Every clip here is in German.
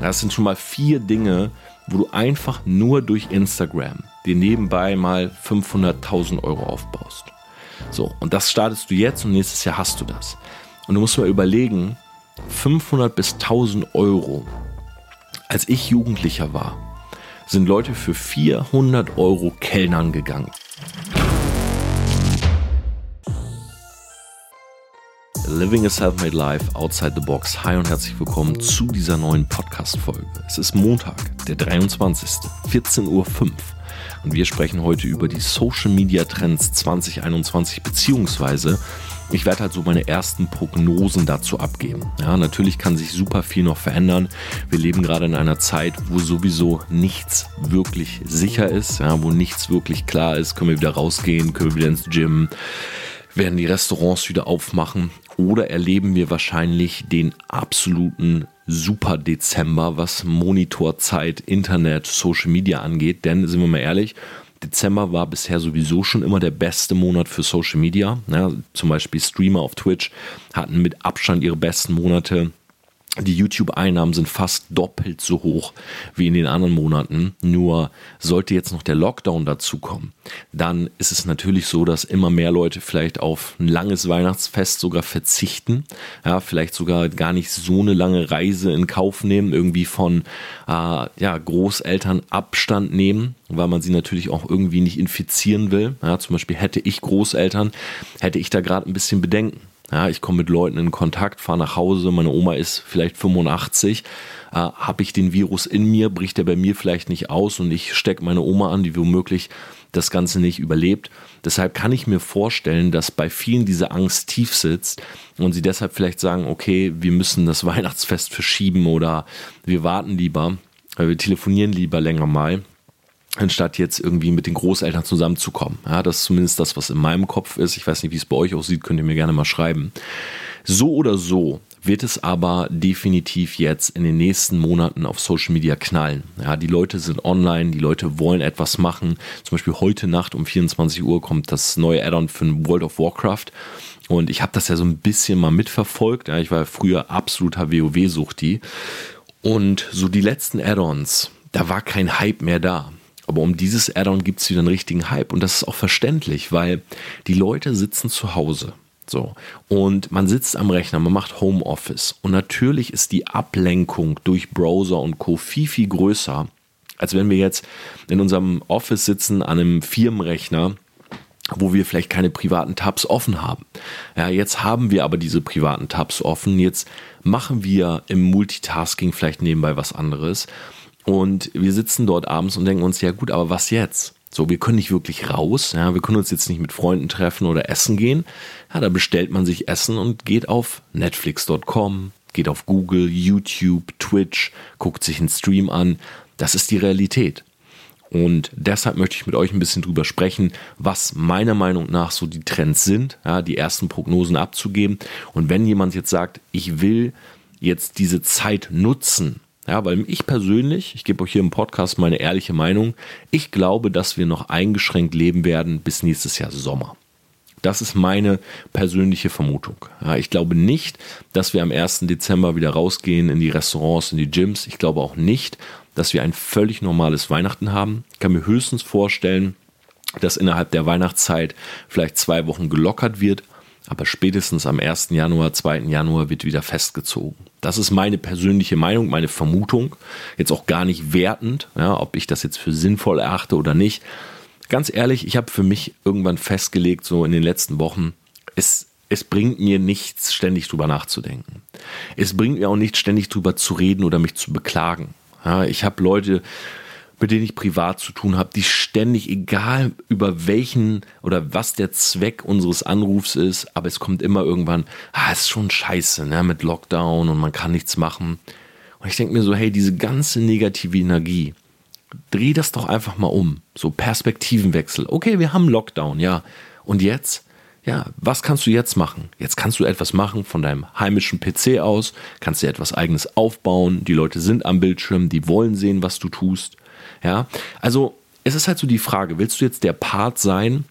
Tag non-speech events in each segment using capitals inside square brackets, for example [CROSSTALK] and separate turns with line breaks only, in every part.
Das sind schon mal vier Dinge, wo du einfach nur durch Instagram dir nebenbei mal 500.000 Euro aufbaust. So, und das startest du jetzt und nächstes Jahr hast du das. Und du musst mal überlegen, 500 bis 1000 Euro. Als ich Jugendlicher war, sind Leute für 400 Euro Kellnern gegangen. Living a Self-Made Life Outside the Box. Hi und herzlich willkommen zu dieser neuen Podcast-Folge. Es ist Montag, der 23. 14.05 Uhr und wir sprechen heute über die Social Media Trends 2021 beziehungsweise ich werde halt so meine ersten Prognosen dazu abgeben. Ja, natürlich kann sich super viel noch verändern. Wir leben gerade in einer Zeit, wo sowieso nichts wirklich sicher ist, ja, wo nichts wirklich klar ist. Können wir wieder rausgehen, können wir wieder ins Gym, werden die Restaurants wieder aufmachen oder erleben wir wahrscheinlich den absoluten Super Dezember, was Monitorzeit, Internet, Social Media angeht. Denn sind wir mal ehrlich, Dezember war bisher sowieso schon immer der beste Monat für Social Media. Ja, zum Beispiel Streamer auf Twitch hatten mit Abstand ihre besten Monate. Die YouTube-Einnahmen sind fast doppelt so hoch wie in den anderen Monaten. Nur sollte jetzt noch der Lockdown dazukommen, dann ist es natürlich so, dass immer mehr Leute vielleicht auf ein langes Weihnachtsfest sogar verzichten. Ja, vielleicht sogar gar nicht so eine lange Reise in Kauf nehmen, irgendwie von äh, ja, Großeltern Abstand nehmen, weil man sie natürlich auch irgendwie nicht infizieren will. Ja, zum Beispiel hätte ich Großeltern, hätte ich da gerade ein bisschen Bedenken. Ja, ich komme mit Leuten in Kontakt, fahre nach Hause, meine Oma ist vielleicht 85. Äh, Habe ich den Virus in mir, bricht er bei mir vielleicht nicht aus und ich stecke meine Oma an, die womöglich das Ganze nicht überlebt. Deshalb kann ich mir vorstellen, dass bei vielen diese Angst tief sitzt und sie deshalb vielleicht sagen, okay, wir müssen das [LAUGHS] Weihnachtsfest verschieben oder wir warten lieber, wir telefonieren lieber länger mal anstatt jetzt irgendwie mit den Großeltern zusammenzukommen. Ja, das ist zumindest das, was in meinem Kopf ist. Ich weiß nicht, wie es bei euch aussieht, könnt ihr mir gerne mal schreiben. So oder so wird es aber definitiv jetzt in den nächsten Monaten auf Social Media knallen. Ja, die Leute sind online, die Leute wollen etwas machen. Zum Beispiel heute Nacht um 24 Uhr kommt das neue Add-on für World of Warcraft. Und ich habe das ja so ein bisschen mal mitverfolgt. Ja, ich war früher absoluter WoW-Suchti. Und so die letzten Add-ons, da war kein Hype mehr da. Aber um dieses Add-on gibt es wieder einen richtigen Hype. Und das ist auch verständlich, weil die Leute sitzen zu Hause. So. Und man sitzt am Rechner, man macht Homeoffice. Und natürlich ist die Ablenkung durch Browser und Co. viel, viel größer, als wenn wir jetzt in unserem Office sitzen an einem Firmenrechner wo wir vielleicht keine privaten Tabs offen haben. Ja, jetzt haben wir aber diese privaten Tabs offen. Jetzt machen wir im Multitasking vielleicht nebenbei was anderes. Und wir sitzen dort abends und denken uns, ja gut, aber was jetzt? So, wir können nicht wirklich raus, ja, wir können uns jetzt nicht mit Freunden treffen oder essen gehen. Ja, da bestellt man sich Essen und geht auf netflix.com, geht auf Google, YouTube, Twitch, guckt sich einen Stream an. Das ist die Realität. Und deshalb möchte ich mit euch ein bisschen drüber sprechen, was meiner Meinung nach so die Trends sind, ja, die ersten Prognosen abzugeben. Und wenn jemand jetzt sagt, ich will jetzt diese Zeit nutzen, ja, weil ich persönlich, ich gebe euch hier im Podcast meine ehrliche Meinung, ich glaube, dass wir noch eingeschränkt leben werden bis nächstes Jahr Sommer. Das ist meine persönliche Vermutung. Ja, ich glaube nicht, dass wir am 1. Dezember wieder rausgehen in die Restaurants, in die Gyms. Ich glaube auch nicht, dass wir ein völlig normales Weihnachten haben. Ich kann mir höchstens vorstellen, dass innerhalb der Weihnachtszeit vielleicht zwei Wochen gelockert wird aber spätestens am 1. Januar, 2. Januar wird wieder festgezogen. Das ist meine persönliche Meinung, meine Vermutung. Jetzt auch gar nicht wertend, ja, ob ich das jetzt für sinnvoll erachte oder nicht. Ganz ehrlich, ich habe für mich irgendwann festgelegt, so in den letzten Wochen, es, es bringt mir nichts, ständig drüber nachzudenken. Es bringt mir auch nichts, ständig drüber zu reden oder mich zu beklagen. Ja, ich habe Leute, mit denen ich privat zu tun habe, die ständig, egal über welchen oder was der Zweck unseres Anrufs ist, aber es kommt immer irgendwann, ah, ist schon scheiße, ne, mit Lockdown und man kann nichts machen. Und ich denke mir so, hey, diese ganze negative Energie, dreh das doch einfach mal um. So Perspektivenwechsel. Okay, wir haben Lockdown, ja. Und jetzt? Ja, was kannst du jetzt machen? Jetzt kannst du etwas machen von deinem heimischen PC aus, kannst dir etwas eigenes aufbauen. Die Leute sind am Bildschirm, die wollen sehen, was du tust. Ja, also es ist halt so die Frage, willst du jetzt der Part sein,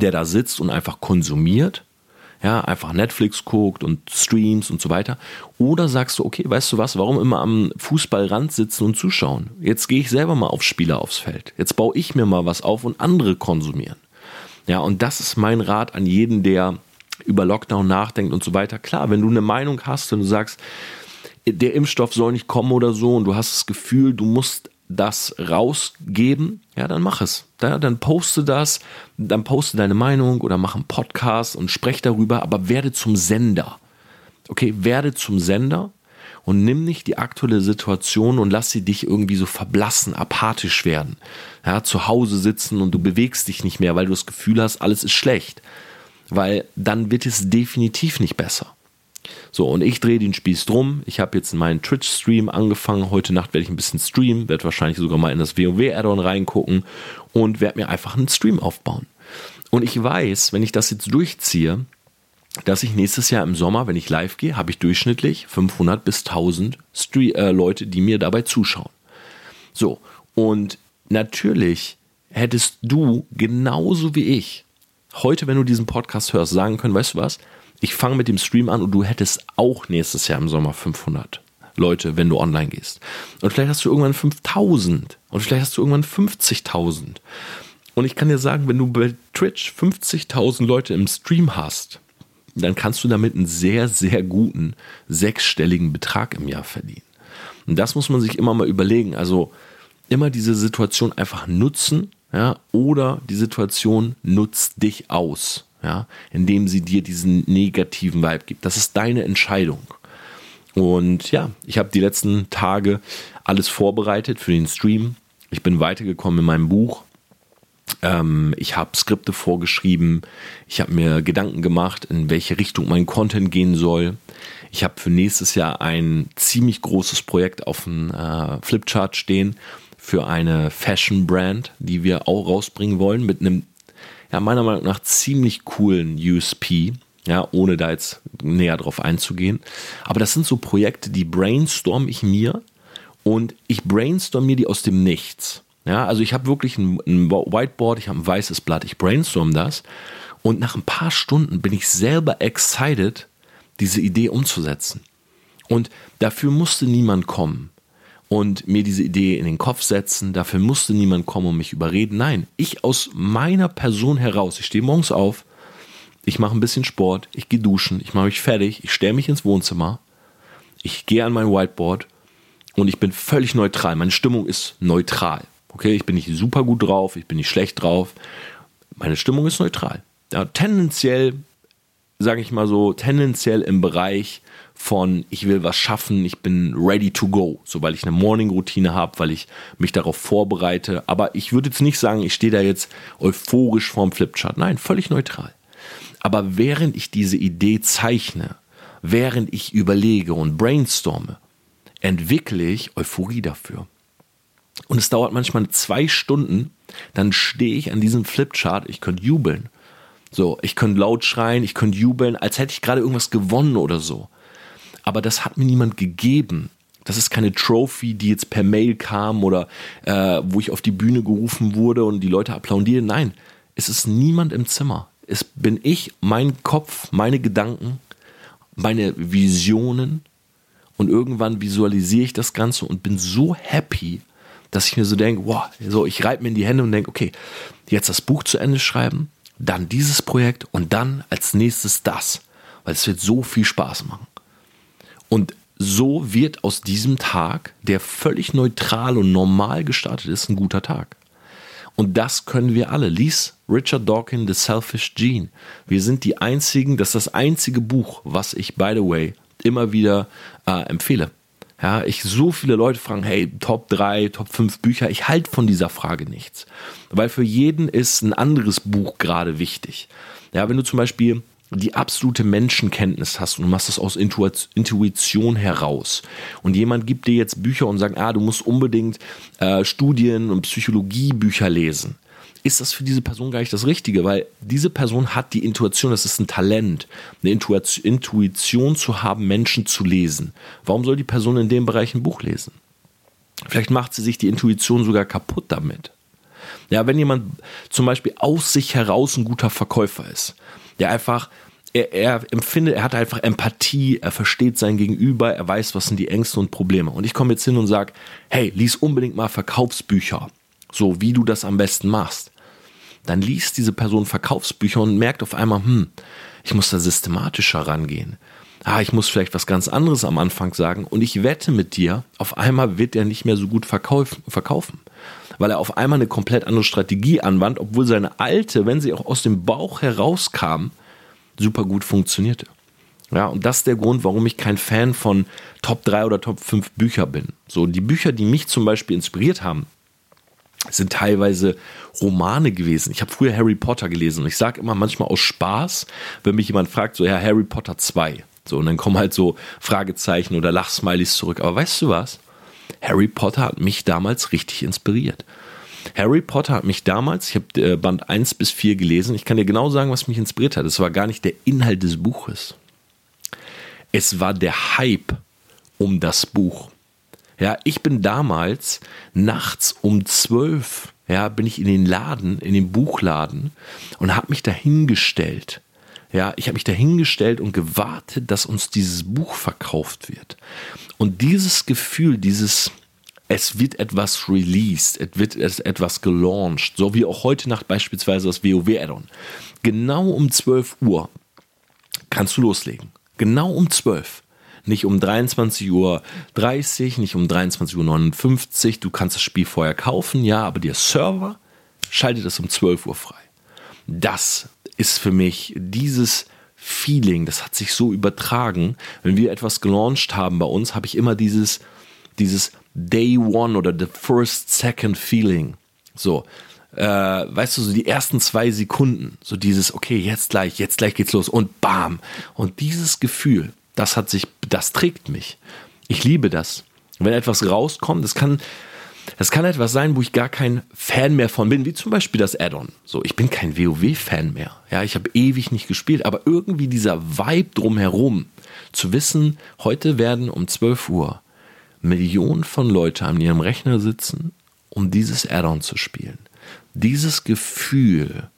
der da sitzt und einfach konsumiert? ja, einfach Netflix guckt und Streams und so weiter. Oder sagst du, okay, weißt du was, warum immer am Fußballrand sitzen und zuschauen? Jetzt gehe ich selber mal auf Spieler aufs Feld. Jetzt baue ich mir mal was auf und andere konsumieren. Ja, und das ist mein Rat an jeden, der über Lockdown nachdenkt und so weiter. Klar, wenn du eine Meinung hast und du sagst, der Impfstoff soll nicht kommen oder so und du hast das Gefühl, du musst das rausgeben, ja, dann mach es. Dann poste das, dann poste deine Meinung oder mach einen Podcast und sprech darüber, aber werde zum Sender. Okay, werde zum Sender und nimm nicht die aktuelle Situation und lass sie dich irgendwie so verblassen, apathisch werden. Ja, zu Hause sitzen und du bewegst dich nicht mehr, weil du das Gefühl hast, alles ist schlecht. Weil dann wird es definitiv nicht besser. So, und ich drehe den Spieß drum. Ich habe jetzt meinen Twitch-Stream angefangen. Heute Nacht werde ich ein bisschen streamen, werde wahrscheinlich sogar mal in das WoW-Add-on reingucken und werde mir einfach einen Stream aufbauen. Und ich weiß, wenn ich das jetzt durchziehe, dass ich nächstes Jahr im Sommer, wenn ich live gehe, habe ich durchschnittlich 500 bis 1000 Stre äh, Leute, die mir dabei zuschauen. So, und natürlich hättest du genauso wie ich heute, wenn du diesen Podcast hörst, sagen können, weißt du was, ich fange mit dem Stream an und du hättest auch nächstes Jahr im Sommer 500 Leute, wenn du online gehst. Und vielleicht hast du irgendwann 5000 und vielleicht hast du irgendwann 50.000. Und ich kann dir sagen, wenn du bei Twitch 50.000 Leute im Stream hast, dann kannst du damit einen sehr, sehr guten sechsstelligen Betrag im Jahr verdienen. Und das muss man sich immer mal überlegen. Also immer diese Situation einfach nutzen, ja, oder die Situation nutzt dich aus ja, indem sie dir diesen negativen Vibe gibt. Das ist deine Entscheidung. Und ja, ich habe die letzten Tage alles vorbereitet für den Stream. Ich bin weitergekommen in meinem Buch. Ähm, ich habe Skripte vorgeschrieben. Ich habe mir Gedanken gemacht, in welche Richtung mein Content gehen soll. Ich habe für nächstes Jahr ein ziemlich großes Projekt auf dem äh, Flipchart stehen für eine Fashion Brand, die wir auch rausbringen wollen mit einem ja, meiner Meinung nach ziemlich coolen USP. Ja, ohne da jetzt näher drauf einzugehen. Aber das sind so Projekte, die brainstorm ich mir und ich brainstorm mir die aus dem Nichts. Ja, also ich habe wirklich ein, ein Whiteboard, ich habe ein weißes Blatt, ich brainstorm das und nach ein paar Stunden bin ich selber excited, diese Idee umzusetzen. Und dafür musste niemand kommen und mir diese Idee in den Kopf setzen. Dafür musste niemand kommen und mich überreden. Nein, ich aus meiner Person heraus, ich stehe morgens auf, ich mache ein bisschen Sport, ich gehe duschen, ich mache mich fertig, ich stelle mich ins Wohnzimmer, ich gehe an mein Whiteboard und ich bin völlig neutral. Meine Stimmung ist neutral. Okay, ich bin nicht super gut drauf, ich bin nicht schlecht drauf. Meine Stimmung ist neutral. Ja, tendenziell, sage ich mal so, tendenziell im Bereich von ich will was schaffen, ich bin ready to go, so weil ich eine Morning-Routine habe, weil ich mich darauf vorbereite. Aber ich würde jetzt nicht sagen, ich stehe da jetzt euphorisch vorm Flipchart. Nein, völlig neutral. Aber während ich diese Idee zeichne, während ich überlege und brainstorme, entwickle ich Euphorie dafür. Und es dauert manchmal zwei Stunden, dann stehe ich an diesem Flipchart, ich könnte jubeln. So, ich könnte laut schreien, ich könnte jubeln, als hätte ich gerade irgendwas gewonnen oder so aber das hat mir niemand gegeben. Das ist keine Trophy, die jetzt per Mail kam oder äh, wo ich auf die Bühne gerufen wurde und die Leute applaudieren. Nein, es ist niemand im Zimmer. Es bin ich, mein Kopf, meine Gedanken, meine Visionen und irgendwann visualisiere ich das Ganze und bin so happy, dass ich mir so denke, wow, so ich reibe mir in die Hände und denke, okay, jetzt das Buch zu Ende schreiben, dann dieses Projekt und dann als nächstes das, weil es wird so viel Spaß machen. Und so wird aus diesem Tag, der völlig neutral und normal gestartet ist, ein guter Tag. Und das können wir alle. Lies Richard Dawkins, The Selfish Gene. Wir sind die einzigen, das ist das einzige Buch, was ich, by the way, immer wieder äh, empfehle. Ja, ich so viele Leute fragen, hey, Top 3, Top 5 Bücher. Ich halte von dieser Frage nichts. Weil für jeden ist ein anderes Buch gerade wichtig. Ja, wenn du zum Beispiel die absolute Menschenkenntnis hast und du machst das aus Intuition heraus und jemand gibt dir jetzt Bücher und sagt, ah, du musst unbedingt äh, Studien und Psychologiebücher lesen, ist das für diese Person gar nicht das Richtige, weil diese Person hat die Intuition, das ist ein Talent, eine Intuition zu haben, Menschen zu lesen. Warum soll die Person in dem Bereich ein Buch lesen? Vielleicht macht sie sich die Intuition sogar kaputt damit. Ja, wenn jemand zum Beispiel aus sich heraus ein guter Verkäufer ist, der einfach er, er empfindet, er hat einfach Empathie, er versteht sein Gegenüber, er weiß, was sind die Ängste und Probleme. Und ich komme jetzt hin und sage, hey, lies unbedingt mal Verkaufsbücher, so wie du das am besten machst. Dann liest diese Person Verkaufsbücher und merkt auf einmal, hm, ich muss da systematischer rangehen. Ah, ich muss vielleicht was ganz anderes am Anfang sagen und ich wette mit dir, auf einmal wird er nicht mehr so gut verkaufen weil er auf einmal eine komplett andere Strategie anwandt, obwohl seine alte, wenn sie auch aus dem Bauch herauskam, super gut funktionierte. Ja, und das ist der Grund, warum ich kein Fan von Top 3 oder Top 5 Bücher bin. So, die Bücher, die mich zum Beispiel inspiriert haben, sind teilweise Romane gewesen. Ich habe früher Harry Potter gelesen und ich sage immer manchmal aus Spaß, wenn mich jemand fragt, so, ja, Harry Potter 2. So, und dann kommen halt so Fragezeichen oder Lachsmilies zurück. Aber weißt du was? Harry Potter hat mich damals richtig inspiriert. Harry Potter hat mich damals, ich habe äh, Band 1 bis 4 gelesen, ich kann dir genau sagen, was mich inspiriert hat. Es war gar nicht der Inhalt des Buches. Es war der Hype um das Buch. Ja, ich bin damals nachts um 12, ja, bin ich in den Laden, in den Buchladen und habe mich dahingestellt. Ja, ich habe mich dahingestellt und gewartet, dass uns dieses Buch verkauft wird. Und dieses Gefühl, dieses, es wird etwas released, es wird etwas gelauncht, so wie auch heute Nacht beispielsweise das WoW-Addon. Genau um 12 Uhr kannst du loslegen. Genau um 12. Nicht um 23.30 Uhr, nicht um 23.59 Uhr. Du kannst das Spiel vorher kaufen, ja, aber der Server schaltet es um 12 Uhr frei. Das ist für mich dieses Feeling, das hat sich so übertragen. Wenn wir etwas gelauncht haben bei uns, habe ich immer dieses, dieses Day One oder the First Second Feeling. So, äh, weißt du, so die ersten zwei Sekunden, so dieses, okay, jetzt gleich, jetzt gleich geht's los und bam. Und dieses Gefühl, das hat sich, das trägt mich. Ich liebe das. Wenn etwas rauskommt, das kann, das kann etwas sein, wo ich gar kein Fan mehr von bin, wie zum Beispiel das Add-on. So, ich bin kein WoW-Fan mehr. Ja, ich habe ewig nicht gespielt, aber irgendwie dieser Vibe drumherum, zu wissen, heute werden um 12 Uhr Millionen von Leuten an ihrem Rechner sitzen, um dieses Add-on zu spielen. Dieses Gefühl,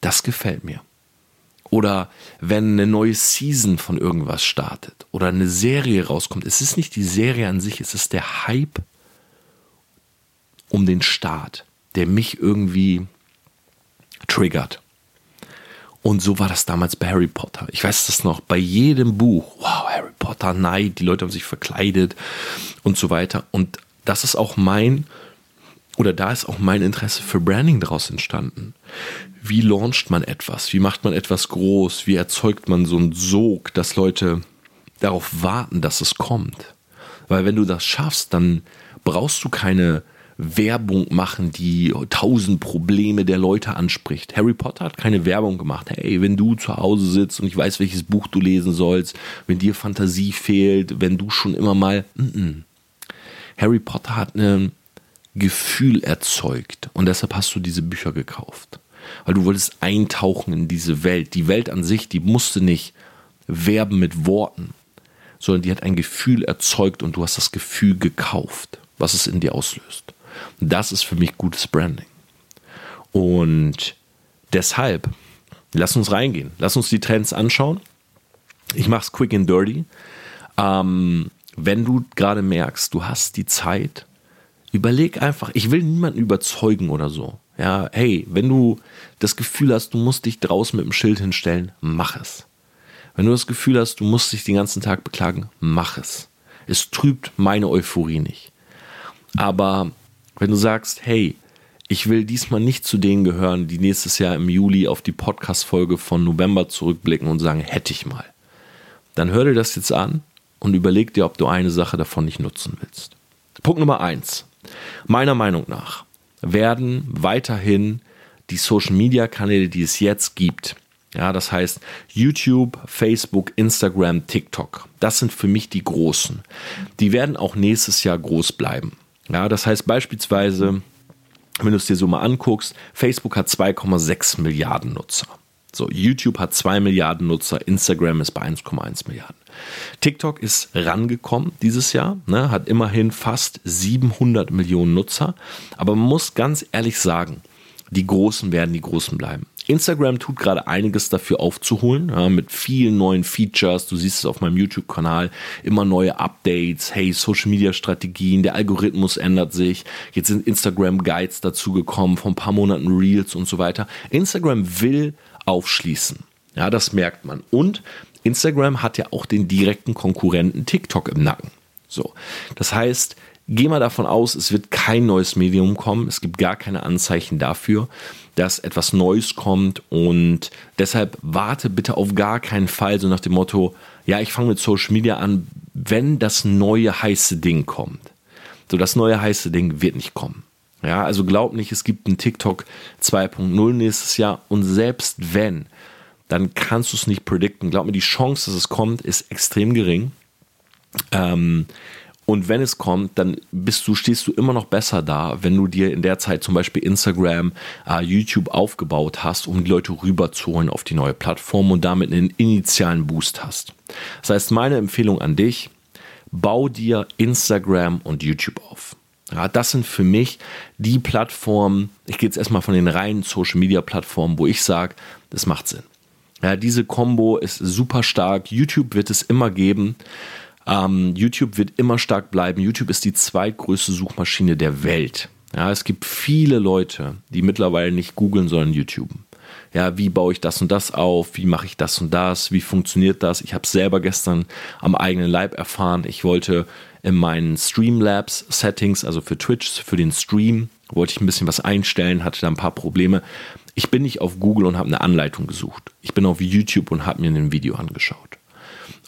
das gefällt mir. Oder wenn eine neue Season von irgendwas startet oder eine Serie rauskommt. Es ist nicht die Serie an sich, es ist der Hype um den Start, der mich irgendwie triggert. Und so war das damals bei Harry Potter. Ich weiß das noch, bei jedem Buch, wow, Harry Potter, Neid, die Leute haben sich verkleidet und so weiter. Und das ist auch mein, oder da ist auch mein Interesse für Branding daraus entstanden. Wie launcht man etwas? Wie macht man etwas groß? Wie erzeugt man so einen Sog, dass Leute darauf warten, dass es kommt? Weil wenn du das schaffst, dann brauchst du keine Werbung machen, die tausend Probleme der Leute anspricht. Harry Potter hat keine Werbung gemacht. Hey, wenn du zu Hause sitzt und ich weiß, welches Buch du lesen sollst, wenn dir Fantasie fehlt, wenn du schon immer mal. Mm -mm. Harry Potter hat ein Gefühl erzeugt und deshalb hast du diese Bücher gekauft. Weil du wolltest eintauchen in diese Welt. Die Welt an sich, die musste nicht werben mit Worten, sondern die hat ein Gefühl erzeugt und du hast das Gefühl gekauft, was es in dir auslöst. Das ist für mich gutes Branding. Und deshalb, lass uns reingehen. Lass uns die Trends anschauen. Ich mache es quick and dirty. Ähm, wenn du gerade merkst, du hast die Zeit, überleg einfach, ich will niemanden überzeugen oder so. Ja, hey, wenn du das Gefühl hast, du musst dich draußen mit dem Schild hinstellen, mach es. Wenn du das Gefühl hast, du musst dich den ganzen Tag beklagen, mach es. Es trübt meine Euphorie nicht. Aber wenn du sagst, hey, ich will diesmal nicht zu denen gehören, die nächstes Jahr im Juli auf die Podcast-Folge von November zurückblicken und sagen, hätte ich mal. Dann hör dir das jetzt an und überleg dir, ob du eine Sache davon nicht nutzen willst. Punkt Nummer eins. Meiner Meinung nach werden weiterhin die Social Media Kanäle, die es jetzt gibt, ja, das heißt YouTube, Facebook, Instagram, TikTok. Das sind für mich die großen. Die werden auch nächstes Jahr groß bleiben. Ja, das heißt beispielsweise, wenn du es dir so mal anguckst, Facebook hat 2,6 Milliarden Nutzer. So, YouTube hat 2 Milliarden Nutzer, Instagram ist bei 1,1 Milliarden. TikTok ist rangekommen dieses Jahr, ne, hat immerhin fast 700 Millionen Nutzer. Aber man muss ganz ehrlich sagen, die Großen werden die Großen bleiben. Instagram tut gerade einiges dafür aufzuholen, ja, mit vielen neuen Features. Du siehst es auf meinem YouTube-Kanal, immer neue Updates, hey, Social Media Strategien, der Algorithmus ändert sich. Jetzt sind Instagram Guides dazu gekommen, vor ein paar Monaten Reels und so weiter. Instagram will aufschließen. Ja, das merkt man. Und Instagram hat ja auch den direkten Konkurrenten TikTok im Nacken. So. Das heißt, geh mal davon aus, es wird kein neues Medium kommen. Es gibt gar keine Anzeichen dafür dass etwas Neues kommt und deshalb warte bitte auf gar keinen Fall so nach dem Motto, ja, ich fange mit Social Media an, wenn das neue heiße Ding kommt. So, das neue heiße Ding wird nicht kommen. Ja, also glaub nicht, es gibt ein TikTok 2.0 nächstes Jahr und selbst wenn, dann kannst du es nicht predikten. Glaub mir, die Chance, dass es kommt, ist extrem gering. Ähm, und wenn es kommt, dann bist du, stehst du immer noch besser da, wenn du dir in der Zeit zum Beispiel Instagram, äh, YouTube aufgebaut hast, um die Leute rüberzuholen auf die neue Plattform und damit einen initialen Boost hast. Das heißt, meine Empfehlung an dich, bau dir Instagram und YouTube auf. Ja, das sind für mich die Plattformen, ich gehe jetzt erstmal von den reinen Social Media Plattformen, wo ich sage, das macht Sinn. Ja, diese Combo ist super stark. YouTube wird es immer geben. Ähm, YouTube wird immer stark bleiben. YouTube ist die zweitgrößte Suchmaschine der Welt. Ja, es gibt viele Leute, die mittlerweile nicht googeln, sondern YouTube. Ja, wie baue ich das und das auf? Wie mache ich das und das? Wie funktioniert das? Ich habe es selber gestern am eigenen Leib erfahren. Ich wollte in meinen Streamlabs Settings, also für Twitch, für den Stream, wollte ich ein bisschen was einstellen, hatte da ein paar Probleme. Ich bin nicht auf Google und habe eine Anleitung gesucht. Ich bin auf YouTube und habe mir ein Video angeschaut.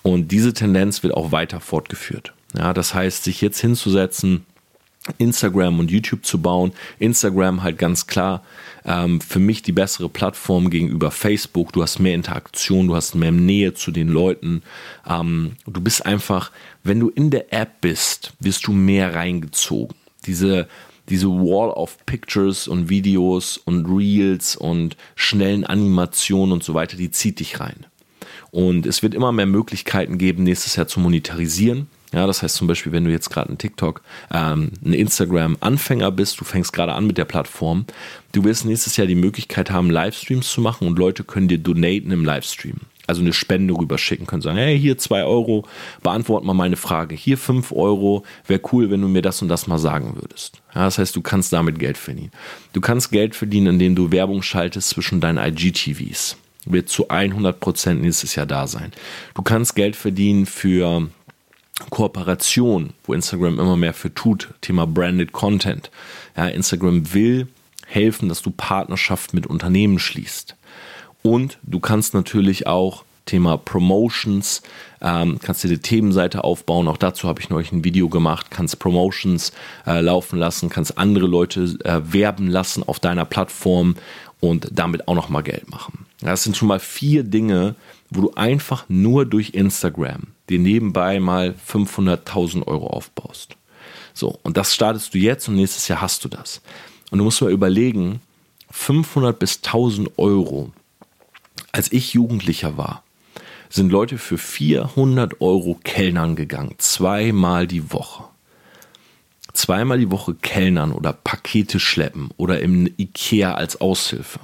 Und diese Tendenz wird auch weiter fortgeführt. Ja, das heißt, sich jetzt hinzusetzen, Instagram und YouTube zu bauen. Instagram halt ganz klar ähm, für mich die bessere Plattform gegenüber Facebook. Du hast mehr Interaktion, du hast mehr Nähe zu den Leuten. Ähm, du bist einfach, wenn du in der App bist, wirst du mehr reingezogen. Diese diese Wall of Pictures und Videos und Reels und schnellen Animationen und so weiter, die zieht dich rein. Und es wird immer mehr Möglichkeiten geben, nächstes Jahr zu monetarisieren. Ja, das heißt zum Beispiel, wenn du jetzt gerade ein TikTok, ähm, ein Instagram-Anfänger bist, du fängst gerade an mit der Plattform, du wirst nächstes Jahr die Möglichkeit haben, Livestreams zu machen und Leute können dir donaten im Livestream. Also eine Spende rüberschicken, können sagen, hey, hier zwei Euro, beantwort mal meine Frage. Hier fünf Euro, wäre cool, wenn du mir das und das mal sagen würdest. Ja, das heißt, du kannst damit Geld verdienen. Du kannst Geld verdienen, indem du Werbung schaltest zwischen deinen IGTVs wird zu 100% nächstes Jahr da sein. Du kannst Geld verdienen für Kooperation, wo Instagram immer mehr für tut, Thema Branded Content. Ja, Instagram will helfen, dass du Partnerschaft mit Unternehmen schließt. Und du kannst natürlich auch Thema Promotions, ähm, kannst dir die Themenseite aufbauen. Auch dazu habe ich neulich ein Video gemacht. Kannst Promotions äh, laufen lassen, kannst andere Leute äh, werben lassen auf deiner Plattform und damit auch nochmal Geld machen. Das sind schon mal vier Dinge, wo du einfach nur durch Instagram dir nebenbei mal 500.000 Euro aufbaust. So, und das startest du jetzt und nächstes Jahr hast du das. Und du musst mal überlegen, 500 bis 1000 Euro, als ich Jugendlicher war, sind Leute für 400 Euro Kellnern gegangen, zweimal die Woche. Zweimal die Woche Kellnern oder Pakete schleppen oder im Ikea als Aushilfe.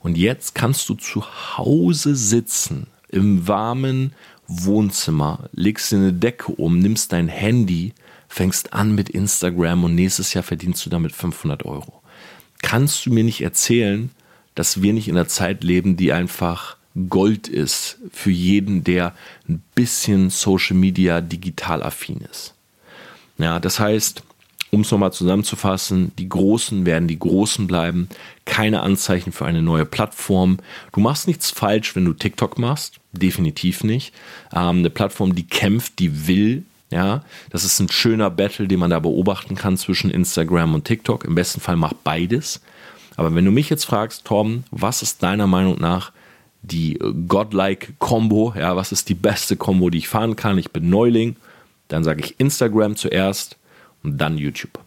Und jetzt kannst du zu Hause sitzen, im warmen Wohnzimmer, legst dir eine Decke um, nimmst dein Handy, fängst an mit Instagram und nächstes Jahr verdienst du damit 500 Euro. Kannst du mir nicht erzählen, dass wir nicht in einer Zeit leben, die einfach Gold ist für jeden, der ein bisschen Social Media digital affin ist? Ja, das heißt, um es nochmal zusammenzufassen, die Großen werden die Großen bleiben. Keine Anzeichen für eine neue Plattform. Du machst nichts falsch, wenn du TikTok machst. Definitiv nicht. Ähm, eine Plattform, die kämpft, die will. Ja, das ist ein schöner Battle, den man da beobachten kann zwischen Instagram und TikTok. Im besten Fall macht beides. Aber wenn du mich jetzt fragst, Tom, was ist deiner Meinung nach die godlike Combo? Ja, was ist die beste Combo, die ich fahren kann? Ich bin Neuling. Dann sage ich Instagram zuerst und dann YouTube.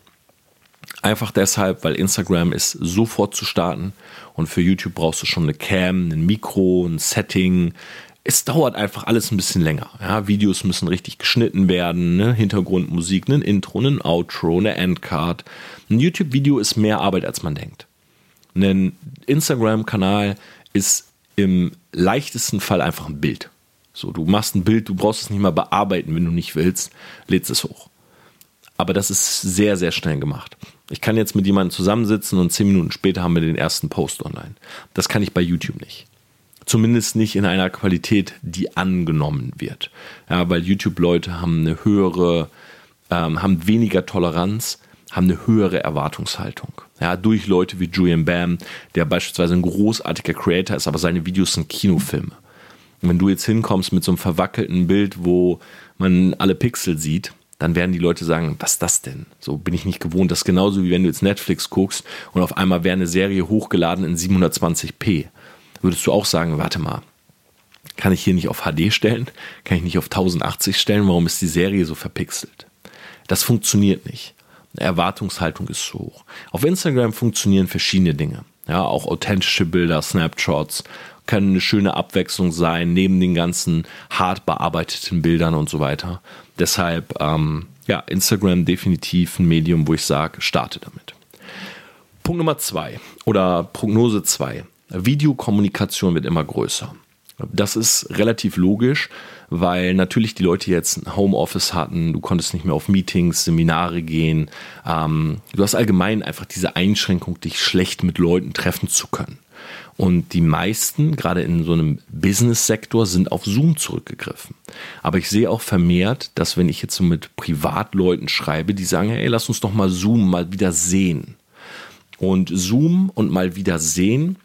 Einfach deshalb, weil Instagram ist sofort zu starten und für YouTube brauchst du schon eine Cam, ein Mikro, ein Setting. Es dauert einfach alles ein bisschen länger. Ja, Videos müssen richtig geschnitten werden, ne? Hintergrundmusik, ein Intro, ein Outro, eine Endcard. Ein YouTube-Video ist mehr Arbeit, als man denkt. Ein Instagram-Kanal ist im leichtesten Fall einfach ein Bild. So, du machst ein Bild, du brauchst es nicht mal bearbeiten, wenn du nicht willst, lädst es hoch. Aber das ist sehr, sehr schnell gemacht. Ich kann jetzt mit jemandem zusammensitzen und zehn Minuten später haben wir den ersten Post online. Das kann ich bei YouTube nicht. Zumindest nicht in einer Qualität, die angenommen wird. Ja, weil YouTube-Leute haben eine höhere, ähm, haben weniger Toleranz, haben eine höhere Erwartungshaltung. Ja, durch Leute wie Julian Bam, der beispielsweise ein großartiger Creator ist, aber seine Videos sind Kinofilme. Und wenn du jetzt hinkommst mit so einem verwackelten Bild, wo man alle Pixel sieht, dann werden die Leute sagen, was ist das denn? So bin ich nicht gewohnt. Das ist genauso wie wenn du jetzt Netflix guckst und auf einmal wäre eine Serie hochgeladen in 720p. Würdest du auch sagen, warte mal, kann ich hier nicht auf HD stellen? Kann ich nicht auf 1080 stellen? Warum ist die Serie so verpixelt? Das funktioniert nicht. Erwartungshaltung ist so hoch. Auf Instagram funktionieren verschiedene Dinge. Ja, auch authentische Bilder, Snapshots können eine schöne Abwechslung sein, neben den ganzen hart bearbeiteten Bildern und so weiter. Deshalb, ähm, ja, Instagram definitiv ein Medium, wo ich sage, starte damit. Punkt Nummer zwei oder Prognose zwei. Videokommunikation wird immer größer. Das ist relativ logisch, weil natürlich die Leute jetzt ein Homeoffice hatten, du konntest nicht mehr auf Meetings, Seminare gehen. Ähm, du hast allgemein einfach diese Einschränkung, dich schlecht mit Leuten treffen zu können. Und die meisten, gerade in so einem Business-Sektor, sind auf Zoom zurückgegriffen. Aber ich sehe auch vermehrt, dass wenn ich jetzt so mit Privatleuten schreibe, die sagen, hey, lass uns doch mal Zoom mal wieder sehen. Und Zoom und mal wieder sehen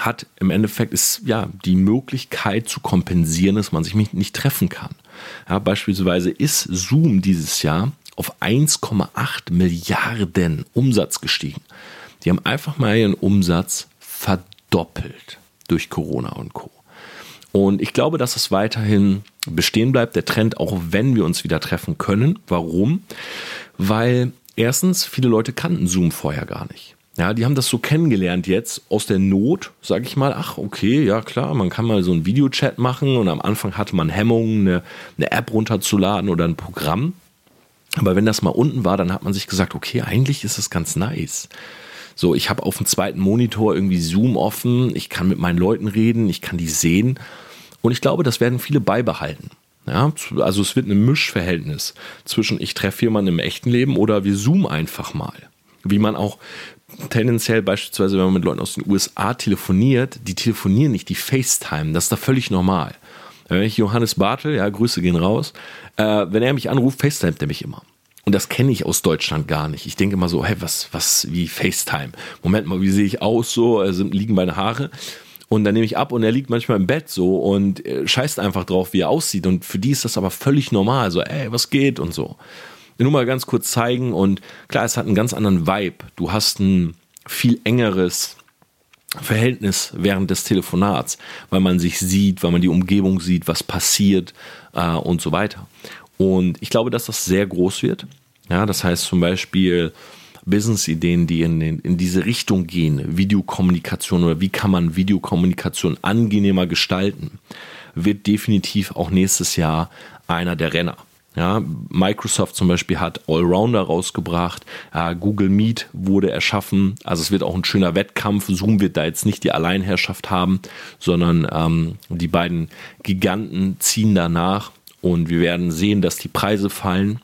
hat im Endeffekt ist ja die Möglichkeit zu kompensieren, dass man sich nicht treffen kann. Ja, beispielsweise ist Zoom dieses Jahr auf 1,8 Milliarden Umsatz gestiegen. Die haben einfach mal ihren Umsatz verdoppelt durch Corona und Co. Und ich glaube, dass es weiterhin bestehen bleibt, der Trend, auch wenn wir uns wieder treffen können. Warum? Weil erstens, viele Leute kannten Zoom vorher gar nicht. Ja, die haben das so kennengelernt jetzt aus der Not, sage ich mal. Ach, okay, ja klar, man kann mal so einen Videochat machen und am Anfang hatte man Hemmungen, eine, eine App runterzuladen oder ein Programm. Aber wenn das mal unten war, dann hat man sich gesagt, okay, eigentlich ist das ganz nice. So, ich habe auf dem zweiten Monitor irgendwie Zoom offen, ich kann mit meinen Leuten reden, ich kann die sehen. Und ich glaube, das werden viele beibehalten. Ja, also es wird ein Mischverhältnis zwischen ich treffe jemanden im echten Leben oder wir zoomen einfach mal. Wie man auch tendenziell beispielsweise, wenn man mit Leuten aus den USA telefoniert, die telefonieren nicht, die FaceTime. Das ist da völlig normal. Wenn ich Johannes Bartel, ja, Grüße gehen raus, äh, wenn er mich anruft, FaceTime er mich immer. Und das kenne ich aus Deutschland gar nicht. Ich denke immer so, hey, was, was, wie FaceTime? Moment mal, wie sehe ich aus so? Also liegen meine Haare? Und dann nehme ich ab und er liegt manchmal im Bett so und äh, scheißt einfach drauf, wie er aussieht. Und für die ist das aber völlig normal. So, ey, was geht und so nur mal ganz kurz zeigen. Und klar, es hat einen ganz anderen Vibe. Du hast ein viel engeres Verhältnis während des Telefonats, weil man sich sieht, weil man die Umgebung sieht, was passiert äh, und so weiter. Und ich glaube, dass das sehr groß wird. Ja, das heißt zum Beispiel Business-Ideen, die in, in, in diese Richtung gehen, Videokommunikation oder wie kann man Videokommunikation angenehmer gestalten, wird definitiv auch nächstes Jahr einer der Renner. Ja, Microsoft zum Beispiel hat Allrounder rausgebracht, äh, Google Meet wurde erschaffen, also es wird auch ein schöner Wettkampf. Zoom wird da jetzt nicht die Alleinherrschaft haben, sondern ähm, die beiden Giganten ziehen danach und wir werden sehen, dass die Preise fallen.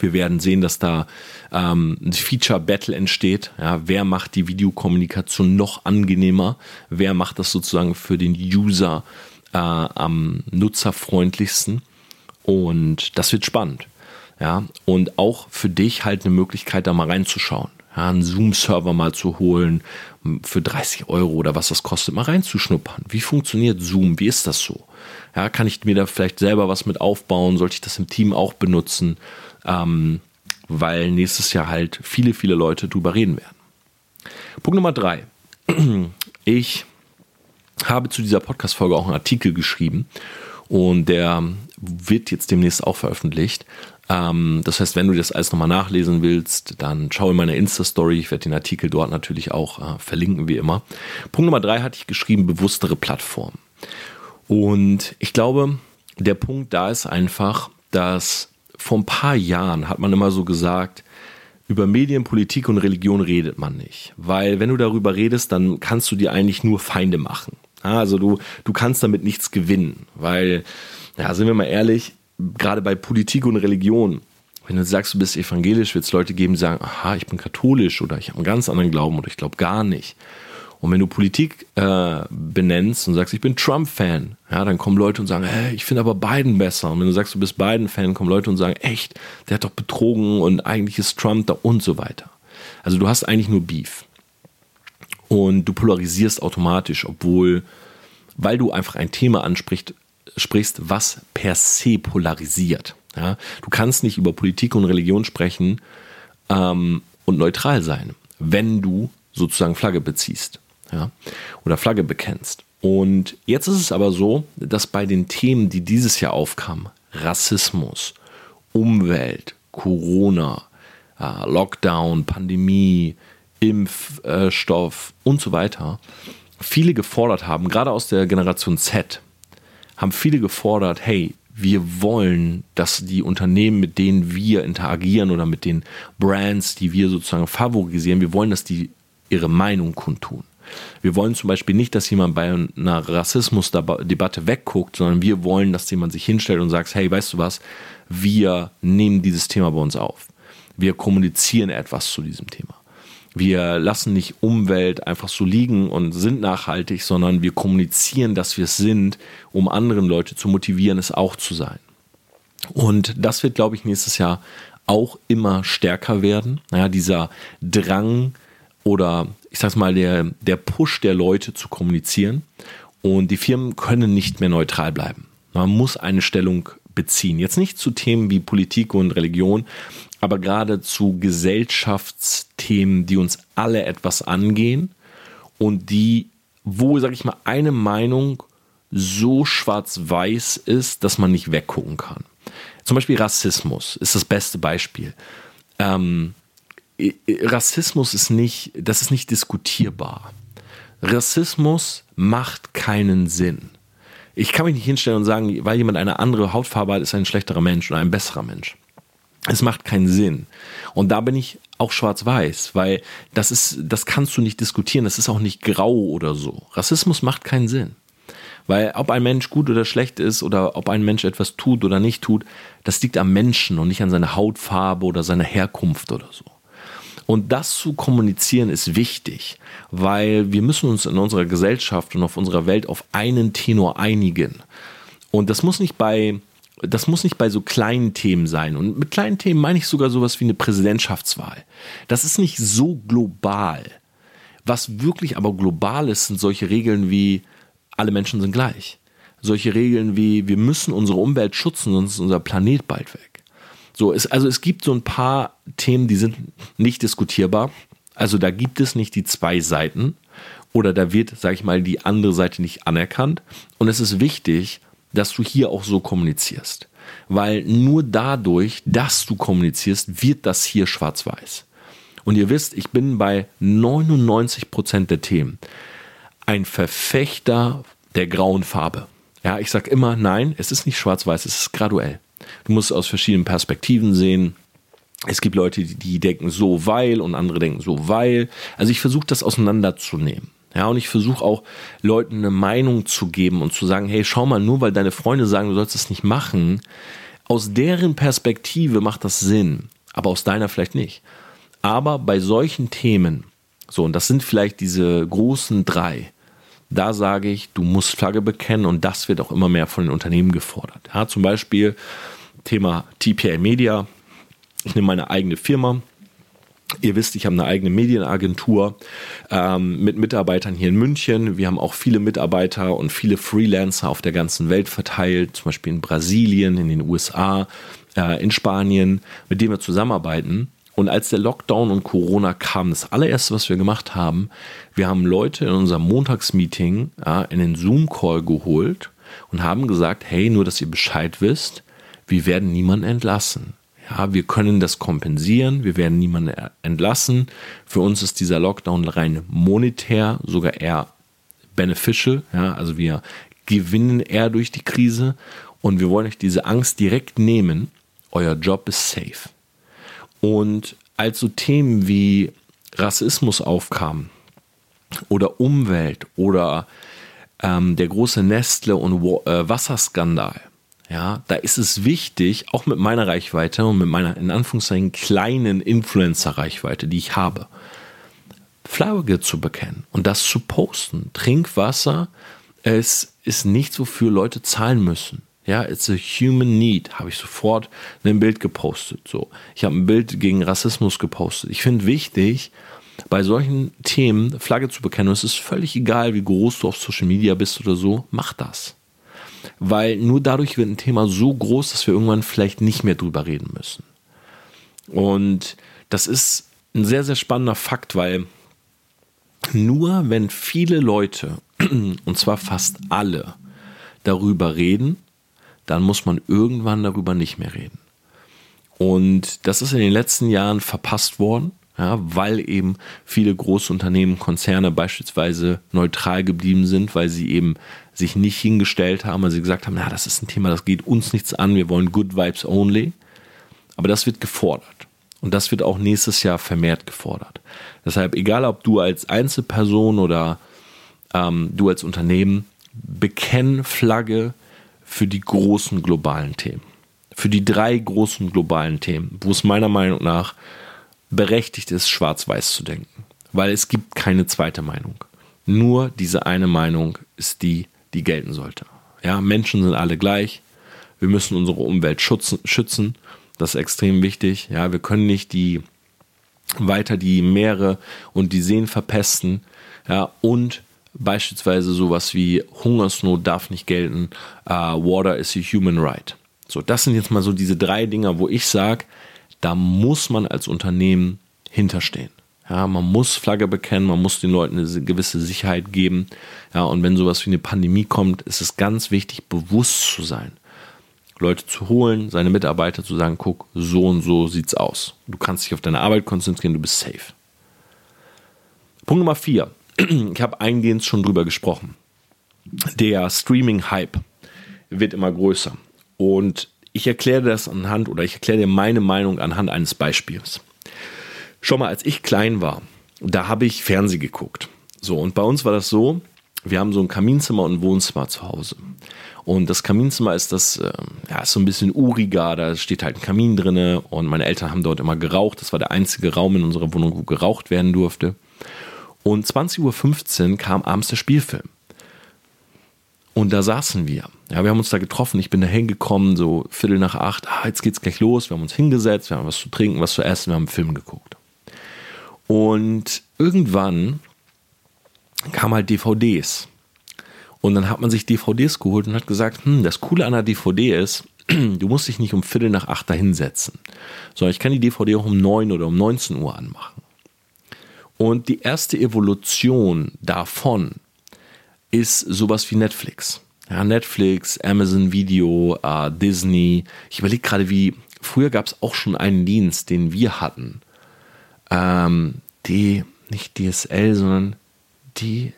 Wir werden sehen, dass da ähm, ein Feature Battle entsteht. Ja, wer macht die Videokommunikation noch angenehmer? Wer macht das sozusagen für den User äh, am nutzerfreundlichsten? Und das wird spannend. Ja, und auch für dich halt eine Möglichkeit, da mal reinzuschauen. Ja, einen Zoom-Server mal zu holen für 30 Euro oder was das kostet, mal reinzuschnuppern. Wie funktioniert Zoom? Wie ist das so? Ja, kann ich mir da vielleicht selber was mit aufbauen? Sollte ich das im Team auch benutzen? Ähm, weil nächstes Jahr halt viele, viele Leute drüber reden werden. Punkt Nummer drei. [CLEARS THROAT] Ich habe zu dieser Podcast-Folge auch einen Artikel geschrieben und der wird jetzt demnächst auch veröffentlicht. Ähm, das heißt, wenn du das alles nochmal nachlesen willst, dann schau in meine Insta-Story. Ich werde den Artikel dort natürlich auch äh, verlinken, wie immer. Punkt Nummer drei hatte ich geschrieben, bewusstere Plattform. Und ich glaube, der Punkt da ist einfach, dass vor ein paar Jahren hat man immer so gesagt, über Medien, Politik und Religion redet man nicht. Weil wenn du darüber redest, dann kannst du dir eigentlich nur Feinde machen. Also du, du kannst damit nichts gewinnen. Weil, ja, sind wir mal ehrlich, gerade bei Politik und Religion, wenn du sagst, du bist evangelisch, wird es Leute geben, die sagen, aha, ich bin katholisch oder ich habe einen ganz anderen Glauben oder ich glaube gar nicht. Und wenn du Politik äh, benennst und sagst, ich bin Trump-Fan, ja, dann kommen Leute und sagen, hey, ich finde aber Biden besser. Und wenn du sagst, du bist Biden-Fan, kommen Leute und sagen, echt, der hat doch betrogen und eigentlich ist Trump da und so weiter. Also du hast eigentlich nur Beef. Und du polarisierst automatisch, obwohl, weil du einfach ein Thema ansprichst, sprichst, was per se polarisiert. Ja? Du kannst nicht über Politik und Religion sprechen ähm, und neutral sein, wenn du sozusagen Flagge beziehst ja, oder Flagge bekennst. Und jetzt ist es aber so, dass bei den Themen, die dieses Jahr aufkamen, Rassismus, Umwelt, Corona, äh, Lockdown, Pandemie, Impfstoff und so weiter, viele gefordert haben, gerade aus der Generation Z, haben viele gefordert, hey, wir wollen, dass die Unternehmen, mit denen wir interagieren oder mit den Brands, die wir sozusagen favorisieren, wir wollen, dass die ihre Meinung kundtun. Wir wollen zum Beispiel nicht, dass jemand bei einer Rassismusdebatte wegguckt, sondern wir wollen, dass jemand sich hinstellt und sagt, hey, weißt du was, wir nehmen dieses Thema bei uns auf. Wir kommunizieren etwas zu diesem Thema. Wir lassen nicht Umwelt einfach so liegen und sind nachhaltig, sondern wir kommunizieren, dass wir es sind, um anderen Leute zu motivieren, es auch zu sein. Und das wird, glaube ich, nächstes Jahr auch immer stärker werden. Naja, dieser Drang, oder ich sag's mal, der, der Push der Leute zu kommunizieren. Und die Firmen können nicht mehr neutral bleiben. Man muss eine Stellung beziehen. Jetzt nicht zu Themen wie Politik und Religion, aber gerade zu Gesellschaftsthemen, die uns alle etwas angehen und die, wo, sag ich mal, eine Meinung so schwarz-weiß ist, dass man nicht weggucken kann. Zum Beispiel Rassismus ist das beste Beispiel. Ähm, Rassismus ist nicht, das ist nicht diskutierbar. Rassismus macht keinen Sinn. Ich kann mich nicht hinstellen und sagen, weil jemand eine andere Hautfarbe hat, ist ein schlechterer Mensch oder ein besserer Mensch. Es macht keinen Sinn. Und da bin ich auch schwarz-weiß, weil das ist, das kannst du nicht diskutieren. Das ist auch nicht grau oder so. Rassismus macht keinen Sinn. Weil ob ein Mensch gut oder schlecht ist oder ob ein Mensch etwas tut oder nicht tut, das liegt am Menschen und nicht an seiner Hautfarbe oder seiner Herkunft oder so. Und das zu kommunizieren ist wichtig, weil wir müssen uns in unserer Gesellschaft und auf unserer Welt auf einen Tenor einigen. Und das muss nicht bei das muss nicht bei so kleinen Themen sein. Und mit kleinen Themen meine ich sogar sowas wie eine Präsidentschaftswahl. Das ist nicht so global. Was wirklich aber global ist, sind solche Regeln wie alle Menschen sind gleich. Solche Regeln wie wir müssen unsere Umwelt schützen, sonst ist unser Planet bald weg. So, es, also es gibt so ein paar Themen, die sind nicht diskutierbar. Also da gibt es nicht die zwei Seiten oder da wird, sage ich mal, die andere Seite nicht anerkannt. Und es ist wichtig, dass du hier auch so kommunizierst. Weil nur dadurch, dass du kommunizierst, wird das hier schwarz-weiß. Und ihr wisst, ich bin bei 99 Prozent der Themen ein Verfechter der grauen Farbe. Ja, ich sage immer, nein, es ist nicht schwarz-weiß, es ist graduell. Du musst es aus verschiedenen Perspektiven sehen. Es gibt Leute, die denken so, weil und andere denken so, weil. Also ich versuche das auseinanderzunehmen. Ja, und ich versuche auch Leuten eine Meinung zu geben und zu sagen, hey, schau mal, nur weil deine Freunde sagen, du sollst das nicht machen, aus deren Perspektive macht das Sinn, aber aus deiner vielleicht nicht. Aber bei solchen Themen, so, und das sind vielleicht diese großen drei, da sage ich, du musst Flagge bekennen und das wird auch immer mehr von den Unternehmen gefordert. Ja, zum Beispiel Thema TPA Media. Ich nehme meine eigene Firma. Ihr wisst, ich habe eine eigene Medienagentur ähm, mit Mitarbeitern hier in München. Wir haben auch viele Mitarbeiter und viele Freelancer auf der ganzen Welt verteilt, zum Beispiel in Brasilien, in den USA, äh, in Spanien, mit denen wir zusammenarbeiten. Und als der Lockdown und Corona kam, das allererste, was wir gemacht haben, wir haben Leute in unserem Montagsmeeting ja, in den Zoom-Call geholt und haben gesagt, hey, nur dass ihr Bescheid wisst, wir werden niemanden entlassen. Ja, wir können das kompensieren, wir werden niemanden entlassen. Für uns ist dieser Lockdown rein monetär, sogar eher beneficial. Ja, also wir gewinnen eher durch die Krise und wir wollen euch diese Angst direkt nehmen. Euer Job ist safe. Und als so Themen wie Rassismus aufkamen oder Umwelt oder ähm, der große Nestle- und äh, Wasserskandal, ja, da ist es wichtig, auch mit meiner Reichweite und mit meiner in Anführungszeichen kleinen Influencer-Reichweite, die ich habe, Flagge zu bekennen und das zu posten. Trinkwasser, es ist nichts, wofür Leute zahlen müssen. Ja, it's a human need. Habe ich sofort ein Bild gepostet. So, ich habe ein Bild gegen Rassismus gepostet. Ich finde wichtig, bei solchen Themen Flagge zu bekennen. Und es ist völlig egal, wie groß du auf Social Media bist oder so. Mach das. Weil nur dadurch wird ein Thema so groß, dass wir irgendwann vielleicht nicht mehr drüber reden müssen. Und das ist ein sehr, sehr spannender Fakt, weil nur wenn viele Leute, [CLEARS THROAT] und zwar fast alle, darüber reden, dann muss man irgendwann darüber nicht mehr reden. Und das ist in den letzten Jahren verpasst worden, ja, weil eben viele große Unternehmen, Konzerne beispielsweise neutral geblieben sind, weil sie eben sich nicht hingestellt haben, weil sie gesagt haben, na, das ist ein Thema, das geht uns nichts an, wir wollen Good Vibes only. Aber das wird gefordert. Und das wird auch nächstes Jahr vermehrt gefordert. Deshalb, egal ob du als Einzelperson oder ähm, du als Unternehmen, bekenn Flagge für die großen globalen Themen. Für die drei großen globalen Themen, wo es meiner Meinung nach berechtigt ist, schwarz-weiß zu denken. Weil es gibt keine zweite Meinung. Nur diese eine Meinung ist die, die gelten sollte. Ja, Menschen sind alle gleich. Wir müssen unsere Umwelt schützen, schützen. Das ist extrem wichtig. Ja, wir können nicht die weiter die Meere und die Seen verpesten. Ja, und beispielsweise sowas wie Hungersnot darf nicht gelten. Uh, water is a human right. So, das sind jetzt mal so diese drei Dinger, wo ich sage, da muss man als Unternehmen hinterstehen. Ja, man muss Flagge bekennen, man muss den Leuten eine gewisse Sicherheit geben. Ja, und wenn sowas wie eine Pandemie kommt, ist es ganz wichtig, bewusst zu sein. Leute zu holen, seine Mitarbeiter zu sagen, guck, so und so sieht's aus. Du kannst dich auf deine Arbeit konzentrieren, du bist safe. Punkt Nummer vier. [CLEARS THROAT] Ich habe eingehend schon drüber gesprochen. Der Streaming-Hype wird immer größer. Und ich erkläre das anhand oder ich erkläre dir meine Meinung anhand eines Beispiels. Schon mal, als ich klein war, da habe ich Fernsehen geguckt. So, und bei uns war das so, wir haben so ein Kaminzimmer und ein Wohnzimmer zu Hause. Und das Kaminzimmer ist das, äh, ja, ist so ein bisschen uriger, da steht halt ein Kamin drinne und meine Eltern haben dort immer geraucht. Das war der einzige Raum in unserer Wohnung, wo geraucht werden durfte. Und 20.15 Uhr kam abends der Spielfilm. Und da saßen wir. Ja, wir haben uns da getroffen. Ich bin da hingekommen, so Viertel nach acht. Ah, jetzt geht's gleich los. Wir haben uns hingesetzt, wir haben was zu trinken, was zu essen, wir haben einen Film geguckt. Und irgendwann kamen halt DVDs. Und dann hat man sich DVDs geholt und hat gesagt, hm, das Coole an der DVD ist, [CLEARS THROAT] du musst dich nicht um Viertel nach acht da hinsetzen, sondern ich kann die DVD auch um neun oder um 19 Uhr anmachen. Und die erste Evolution davon ist sowas wie Netflix. Ja, Netflix, Amazon Video, äh, Disney. Ich überlege gerade, wie früher gab es auch schon einen Dienst, den wir hatten. Ähm, die, nicht DSL, sondern die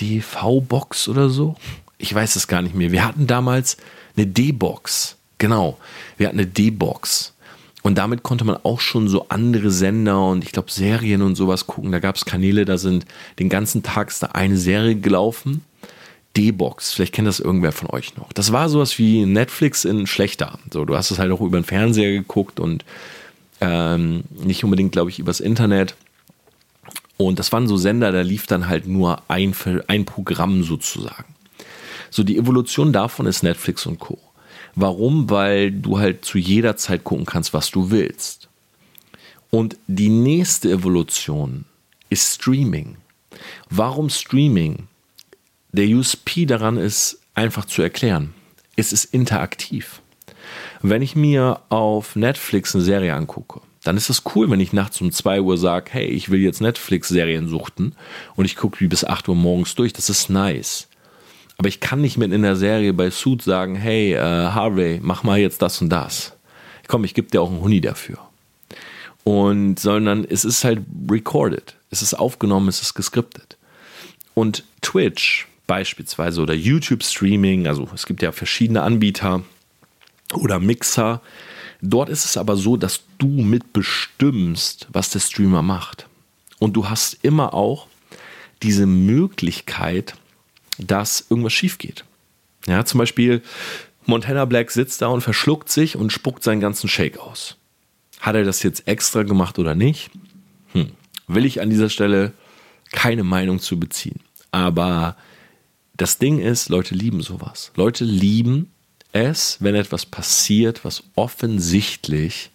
die V-Box oder so. Ich weiß es gar nicht mehr. Wir hatten damals eine D-Box. Genau. Wir hatten eine D-Box. Und damit konnte man auch schon so andere Sender und ich glaube Serien und sowas gucken. Da gab es Kanäle, da sind den ganzen Tag da eine Serie gelaufen. D-Box, vielleicht kennt das irgendwer von euch noch. Das war sowas wie Netflix in schlechter. So, du hast es halt auch über den Fernseher geguckt und ähm, nicht unbedingt, glaube ich, übers Internet. Und das waren so Sender, da lief dann halt nur ein, ein Programm sozusagen. So, die Evolution davon ist Netflix und Co. Warum? Weil du halt zu jeder Zeit gucken kannst, was du willst. Und die nächste Evolution ist Streaming. Warum Streaming? Der USP daran ist einfach zu erklären. Es ist interaktiv. Wenn ich mir auf Netflix eine Serie angucke, dann ist es cool, wenn ich nachts um 2 Uhr sage, hey, ich will jetzt Netflix-Serien suchten und ich gucke die bis 8 Uhr morgens durch. Das ist nice. Aber ich kann nicht mit in der Serie bei Suit sagen, hey, äh, Harvey, mach mal jetzt das und das. Komm, ich gebe dir auch einen Huni dafür. Und sondern es ist halt recorded. Es ist aufgenommen, es ist geskriptet. Und Twitch beispielsweise oder YouTube Streaming, also es gibt ja verschiedene Anbieter oder Mixer, Dort ist es aber so, dass du mitbestimmst, was der Streamer macht. Und du hast immer auch diese Möglichkeit, dass irgendwas schief geht. Ja, zum Beispiel Montana Black sitzt da und verschluckt sich und spuckt seinen ganzen Shake aus. Hat er das jetzt extra gemacht oder nicht? Hm. Will ich an dieser Stelle keine Meinung zu beziehen. Aber das Ding ist, Leute lieben sowas. Leute lieben es, wenn etwas passiert, was offensichtlich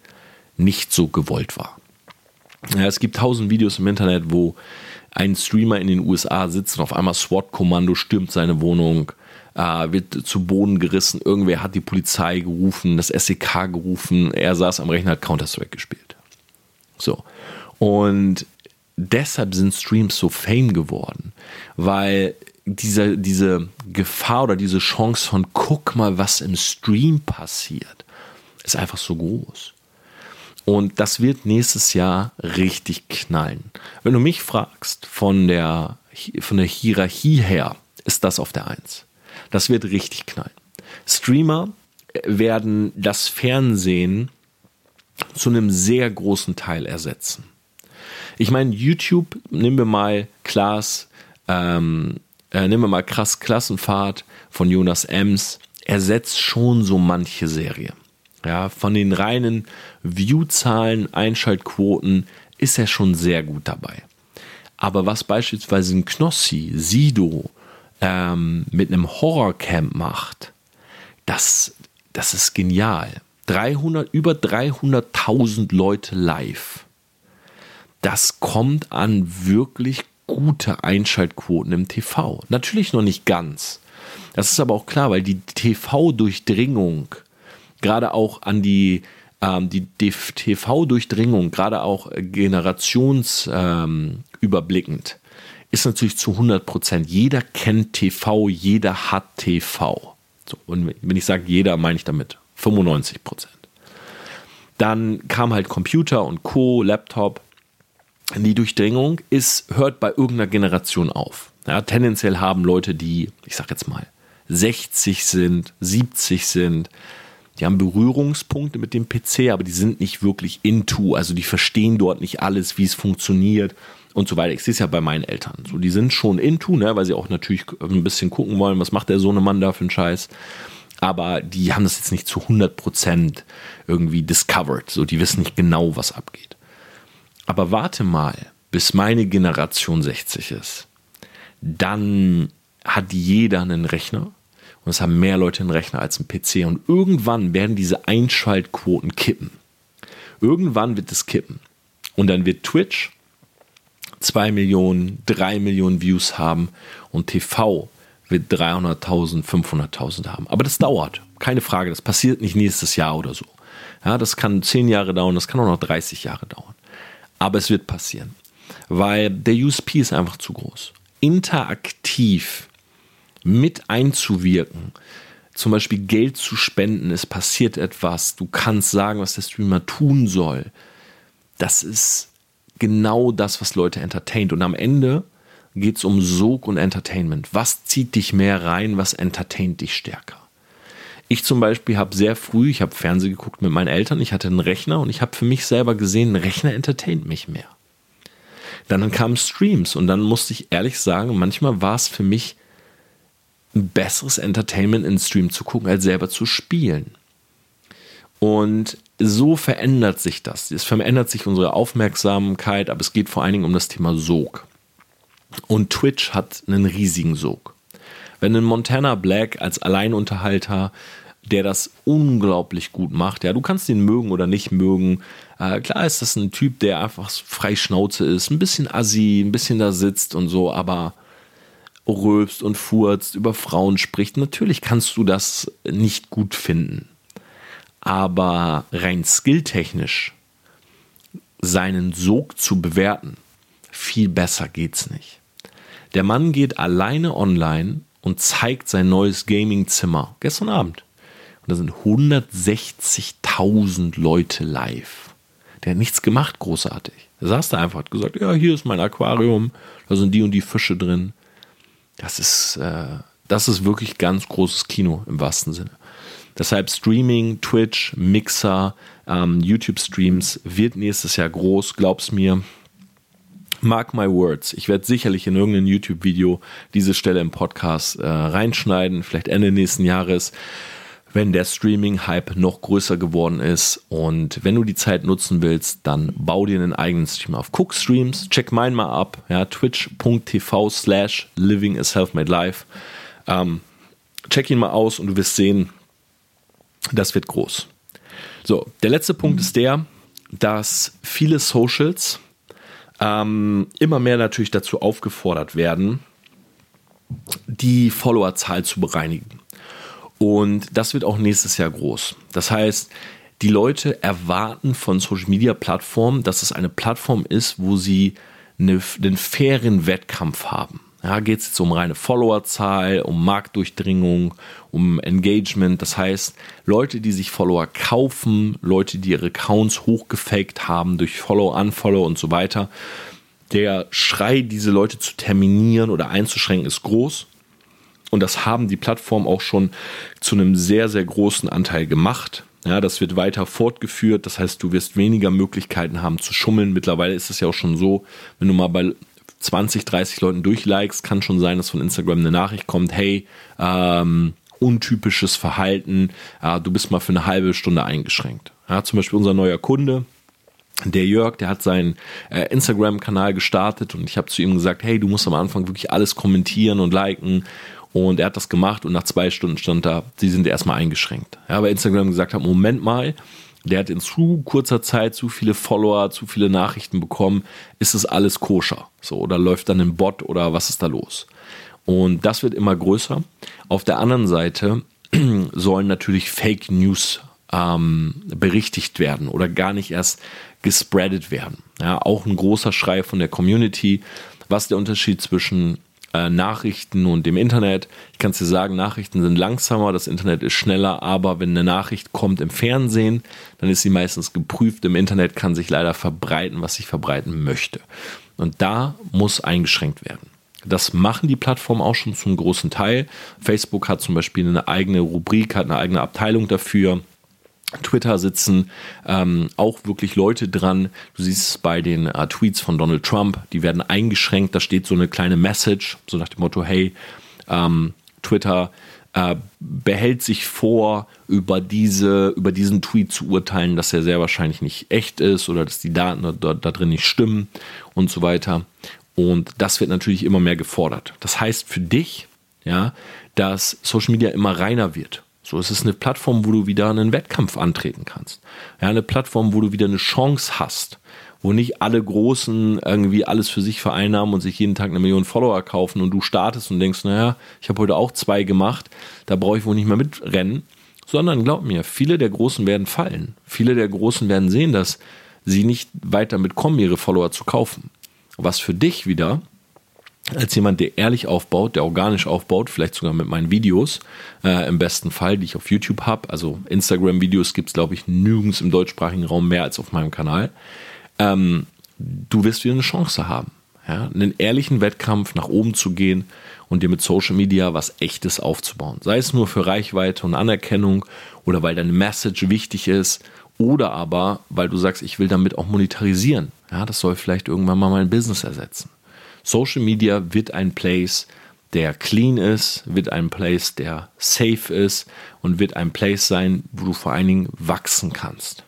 nicht so gewollt war. Ja, es gibt tausend Videos im Internet, wo ein Streamer in den USA sitzt und auf einmal SWAT-Kommando stürmt seine Wohnung, äh, wird zu Boden gerissen, irgendwer hat die Polizei gerufen, das SEK gerufen, er saß am Rechner, hat Counter-Strike gespielt. So. Und deshalb sind Streams so fame geworden, weil diese, diese Gefahr oder diese Chance von guck mal, was im Stream passiert, ist einfach so groß. Und das wird nächstes Jahr richtig knallen. Wenn du mich fragst, von der, von der Hierarchie her, ist das auf der Eins. Das wird richtig knallen. Streamer werden das Fernsehen zu einem sehr großen Teil ersetzen. Ich meine, YouTube, nehmen wir mal Klaas, ähm, äh, nehmen wir mal krass Klassenfahrt von Jonas Ems, ersetzt schon so manche Serie. Ja, von den reinen View-Zahlen, Einschaltquoten ist er schon sehr gut dabei. Aber was beispielsweise ein Knossi, Sido ähm, mit einem Horrorcamp macht, das, das ist genial. 300, über 300.000 Leute live. Das kommt an wirklich gute Einschaltquoten im TV. Natürlich noch nicht ganz. Das ist aber auch klar, weil die TV-Durchdringung gerade auch an die, ähm, die TV-Durchdringung, gerade auch generationsüberblickend, ähm, ist natürlich zu 100 Prozent. Jeder kennt TV, jeder hat TV. So, und wenn ich sage jeder, meine ich damit 95 Prozent. Dann kam halt Computer und Co., Laptop die Durchdringung ist, hört bei irgendeiner Generation auf. Ja, tendenziell haben Leute, die, ich sag jetzt mal, 60 sind, 70 sind, die haben Berührungspunkte mit dem PC, aber die sind nicht wirklich into, also die verstehen dort nicht alles, wie es funktioniert und so weiter. Ich sehe es ja bei meinen Eltern. So, die sind schon into, ne, weil sie auch natürlich ein bisschen gucken wollen, was macht der Sohnemann da für einen Scheiß. Aber die haben das jetzt nicht zu 100% irgendwie discovered. So, die wissen nicht genau, was abgeht. Aber warte mal, bis meine Generation 60 ist. Dann hat jeder einen Rechner und es haben mehr Leute einen Rechner als einen PC und irgendwann werden diese Einschaltquoten kippen. Irgendwann wird es kippen und dann wird Twitch 2 Millionen, 3 Millionen Views haben und TV wird 300.000, 500.000 haben. Aber das dauert, keine Frage, das passiert nicht nächstes Jahr oder so. Ja, das kann 10 Jahre dauern, das kann auch noch 30 Jahre dauern. Aber es wird passieren, weil der USP ist einfach zu groß. Interaktiv mit einzuwirken, zum Beispiel Geld zu spenden, es passiert etwas, du kannst sagen, was der Streamer tun soll. Das ist genau das, was Leute entertaint. Und am Ende geht es um Sog und Entertainment. Was zieht dich mehr rein, was entertaint dich stärker? Ich zum Beispiel habe sehr früh, ich habe Fernsehen geguckt mit meinen Eltern, ich hatte einen Rechner und ich habe für mich selber gesehen, ein Rechner entertaint mich mehr. Dann kamen Streams und dann musste ich ehrlich sagen, manchmal war es für mich ein besseres Entertainment in Stream zu gucken, als selber zu spielen. Und so verändert sich das. Es verändert sich unsere Aufmerksamkeit, aber es geht vor allen Dingen um das Thema Sog. Und Twitch hat einen riesigen Sog. Wenn ein Montana Black als Alleinunterhalter, der das unglaublich gut macht, ja, du kannst ihn mögen oder nicht mögen. Äh, klar ist das ein Typ, der einfach frei Schnauze ist, ein bisschen assi, ein bisschen da sitzt und so, aber rülpst und furzt, über Frauen spricht. Natürlich kannst du das nicht gut finden. Aber rein skilltechnisch seinen Sog zu bewerten, viel besser geht's nicht. Der Mann geht alleine online und zeigt sein neues Gaming-Zimmer gestern Abend. Und da sind 160.000 Leute live. Der hat nichts gemacht, großartig. Er saß da einfach, hat gesagt, ja, hier ist mein Aquarium, da sind die und die Fische drin. Das ist, äh, das ist wirklich ganz großes Kino im wahrsten Sinne. Deshalb Streaming, Twitch, Mixer, ähm, YouTube-Streams wird nächstes Jahr groß, glaub's mir. Mark my words. Ich werde sicherlich in irgendein YouTube-Video diese Stelle im Podcast äh, reinschneiden, vielleicht Ende nächsten Jahres wenn der Streaming-Hype noch größer geworden ist. Und wenn du die Zeit nutzen willst, dann bau dir einen eigenen Stream auf. Guck Streams, check meinen mal ab, ja, twitch.tv slash living a self-made life. Ähm, check ihn mal aus und du wirst sehen, das wird groß. So, der letzte Punkt ist der, dass viele Socials ähm, immer mehr natürlich dazu aufgefordert werden, die Followerzahl zu bereinigen. Und das wird auch nächstes Jahr groß. Das heißt, die Leute erwarten von Social Media Plattformen, dass es eine Plattform ist, wo sie eine, einen fairen Wettkampf haben. Ja, geht es jetzt um reine Followerzahl, um Marktdurchdringung, um Engagement. Das heißt, Leute, die sich Follower kaufen, Leute, die ihre Accounts hochgefaked haben durch Follow, Unfollow und so weiter. Der Schrei, diese Leute zu terminieren oder einzuschränken, ist groß. Und das haben die Plattformen auch schon zu einem sehr, sehr großen Anteil gemacht. Ja, das wird weiter fortgeführt. Das heißt, du wirst weniger Möglichkeiten haben zu schummeln. Mittlerweile ist es ja auch schon so, wenn du mal bei 20, 30 Leuten durchlikest, kann schon sein, dass von Instagram eine Nachricht kommt, hey, ähm, untypisches Verhalten, äh, du bist mal für eine halbe Stunde eingeschränkt. Ja, zum Beispiel unser neuer Kunde, der Jörg, der hat seinen äh, Instagram-Kanal gestartet und ich habe zu ihm gesagt, hey, du musst am Anfang wirklich alles kommentieren und liken und er hat das gemacht und nach zwei Stunden stand da, sie sind erstmal eingeschränkt. Ja, weil Instagram gesagt hat, Moment mal, der hat in zu kurzer Zeit zu viele Follower, zu viele Nachrichten bekommen, ist das alles koscher? So, oder läuft dann ein Bot oder was ist da los? Und das wird immer größer. Auf der anderen Seite [CLEARS THROAT] sollen natürlich Fake News ähm, berichtigt werden oder gar nicht erst gespreadet werden. Ja, auch ein großer Schrei von der Community. Was ist der Unterschied zwischen äh, Nachrichten und dem Internet. Ich kann es dir sagen, Nachrichten sind langsamer, das Internet ist schneller, aber wenn eine Nachricht kommt im Fernsehen, dann ist sie meistens geprüft. Im Internet kann sich leider verbreiten, was sich verbreiten möchte. Und da muss eingeschränkt werden. Das machen die Plattformen auch schon zum großen Teil. Facebook hat zum Beispiel eine eigene Rubrik, hat eine eigene Abteilung dafür. Twitter sitzen ähm, auch wirklich Leute dran. Du siehst es bei den äh, Tweets von Donald Trump, die werden eingeschränkt. Da steht so eine kleine Message, so nach dem Motto, hey, ähm, Twitter äh, behält sich vor, über, diese, über diesen Tweet zu urteilen, dass er sehr wahrscheinlich nicht echt ist oder dass die Daten da, da drin nicht stimmen und so weiter. Und das wird natürlich immer mehr gefordert. Das heißt für dich, ja, dass Social Media immer reiner wird. So, es ist eine Plattform, wo du wieder einen Wettkampf antreten kannst. Ja, eine Plattform, wo du wieder eine Chance hast, wo nicht alle Großen irgendwie alles für sich vereinnahmen und sich jeden Tag eine Million Follower kaufen und du startest und denkst, naja, ich habe heute auch zwei gemacht, da brauche ich wohl nicht mehr mitrennen, sondern glaub mir, viele der Großen werden fallen. Viele der Großen werden sehen, dass sie nicht weiter mitkommen, ihre Follower zu kaufen. Was für dich wieder als jemand, der ehrlich aufbaut, der organisch aufbaut, vielleicht sogar mit meinen Videos äh, im besten Fall, die ich auf YouTube habe. Also Instagram-Videos gibt es, glaube ich, nirgends im deutschsprachigen Raum mehr als auf meinem Kanal. Ähm, du wirst wieder eine Chance haben, ja, einen ehrlichen Wettkampf nach oben zu gehen und dir mit Social Media was Echtes aufzubauen. Sei es nur für Reichweite und Anerkennung oder weil deine Message wichtig ist oder aber weil du sagst, ich will damit auch monetarisieren. Ja, das soll vielleicht irgendwann mal mein Business ersetzen. Social Media wird ein Place, der clean ist, wird ein Place, der safe ist und wird ein Place sein, wo du vor allen Dingen wachsen kannst.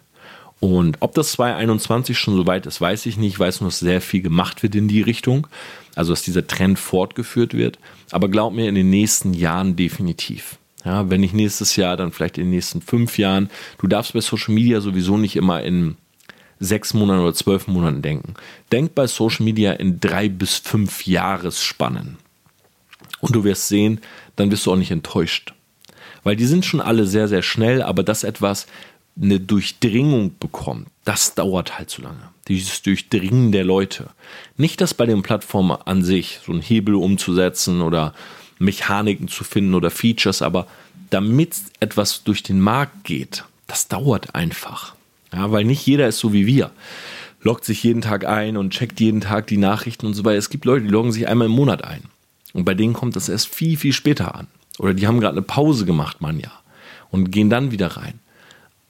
Und ob das 2021 schon so weit ist, weiß ich nicht. Ich weiß nur, dass sehr viel gemacht wird in die Richtung. Also, dass dieser Trend fortgeführt wird. Aber glaub mir, in den nächsten Jahren definitiv. Ja, wenn nicht nächstes Jahr, dann vielleicht in den nächsten fünf Jahren. Du darfst bei Social Media sowieso nicht immer in sechs Monaten oder zwölf Monaten denken. Denk bei Social Media in drei bis fünf Jahresspannen. Und du wirst sehen, dann wirst du auch nicht enttäuscht. Weil die sind schon alle sehr, sehr schnell, aber das etwas eine Durchdringung bekommt, das dauert halt zu lange. Dieses Durchdringen der Leute. Nicht das bei den Plattformen an sich, so einen Hebel umzusetzen oder Mechaniken zu finden oder Features, aber damit etwas durch den Markt geht, das dauert einfach. Ja, weil nicht jeder ist so wie wir. Loggt sich jeden Tag ein und checkt jeden Tag die Nachrichten und so weiter. Es gibt Leute, die loggen sich einmal im Monat ein. Und bei denen kommt das erst viel, viel später an. Oder die haben gerade eine Pause gemacht, man ja. und gehen dann wieder rein.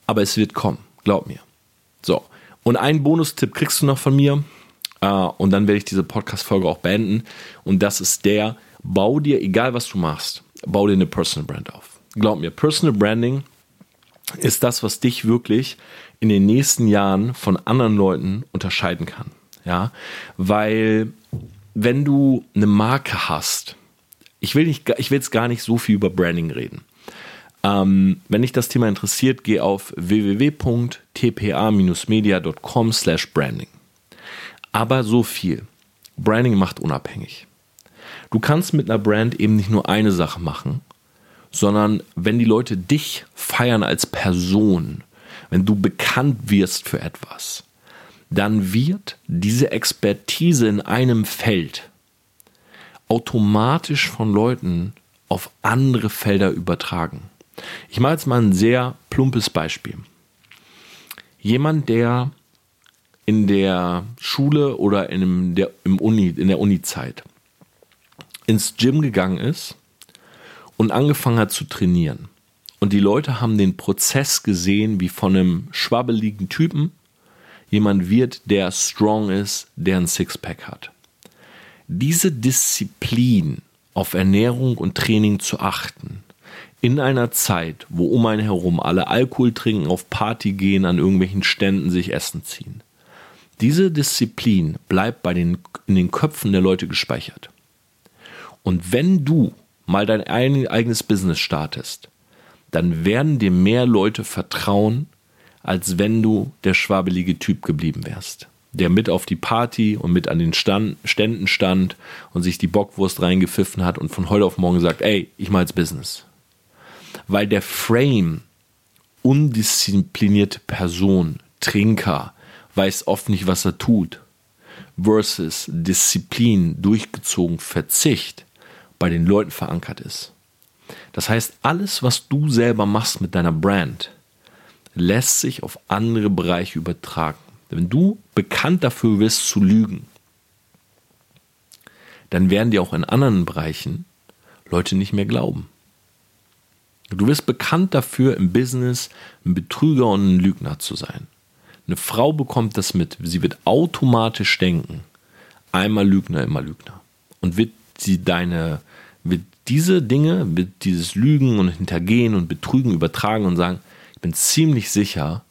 Aber es wird kommen, glaub mir. So, und einen Bonustipp kriegst du noch von mir äh, und dann werde ich diese Podcast-Folge auch beenden. Und das ist der, bau dir, egal was du machst, bau dir eine Personal Brand auf. Glaub mir, Personal Branding ist das, was dich wirklich in den nächsten Jahren von anderen Leuten unterscheiden kann. Ja, weil wenn du eine Marke hast, ich will, nicht, ich will jetzt gar nicht so viel über Branding reden. Ähm, wenn dich das Thema interessiert, geh auf www.tpa-media.com slash branding. Aber so viel. Branding macht unabhängig. Du kannst mit einer Brand eben nicht nur eine Sache machen, sondern wenn die Leute dich feiern als Person, wenn du bekannt wirst für etwas, dann wird diese Expertise in einem Feld automatisch von Leuten auf andere Felder übertragen. Ich mache jetzt mal ein sehr plumpes Beispiel. Jemand, der in der Schule oder in der, im Uni, in der Uni-Zeit ins Gym gegangen ist und angefangen hat zu trainieren. Und die Leute haben den Prozess gesehen, wie von einem schwabbeligen Typen jemand wird, der strong ist, der ein Sixpack hat. Diese Disziplin auf Ernährung und Training zu achten, in einer Zeit, wo um einen herum alle Alkohol trinken, auf Party gehen, an irgendwelchen Ständen sich Essen ziehen. Diese Disziplin bleibt bei den, in den Köpfen der Leute gespeichert. Und wenn du mal dein eigenes Business startest, dann werden dir mehr Leute vertrauen, als wenn du der schwabelige Typ geblieben wärst, der mit auf die Party und mit an den Stand, Ständen stand und sich die Bockwurst reingepfiffen hat und von heute auf morgen sagt, ey, ich mach jetzt Business weil der Frame undisziplinierte Person, Trinker, weiß oft nicht, was er tut, versus Disziplin, durchgezogen, Verzicht bei den Leuten verankert ist. Das heißt, alles, was du selber machst mit deiner Brand, lässt sich auf andere Bereiche übertragen. Wenn du bekannt dafür wirst zu lügen, dann werden dir auch in anderen Bereichen Leute nicht mehr glauben. Du wirst bekannt dafür, im Business ein Betrüger und ein Lügner zu sein. Eine Frau bekommt das mit. Sie wird automatisch denken, einmal Lügner, immer Lügner. Und wird sie deine, wird diese Dinge, dieses Lügen und Hintergehen und Betrügen übertragen und sagen, ich bin ziemlich sicher,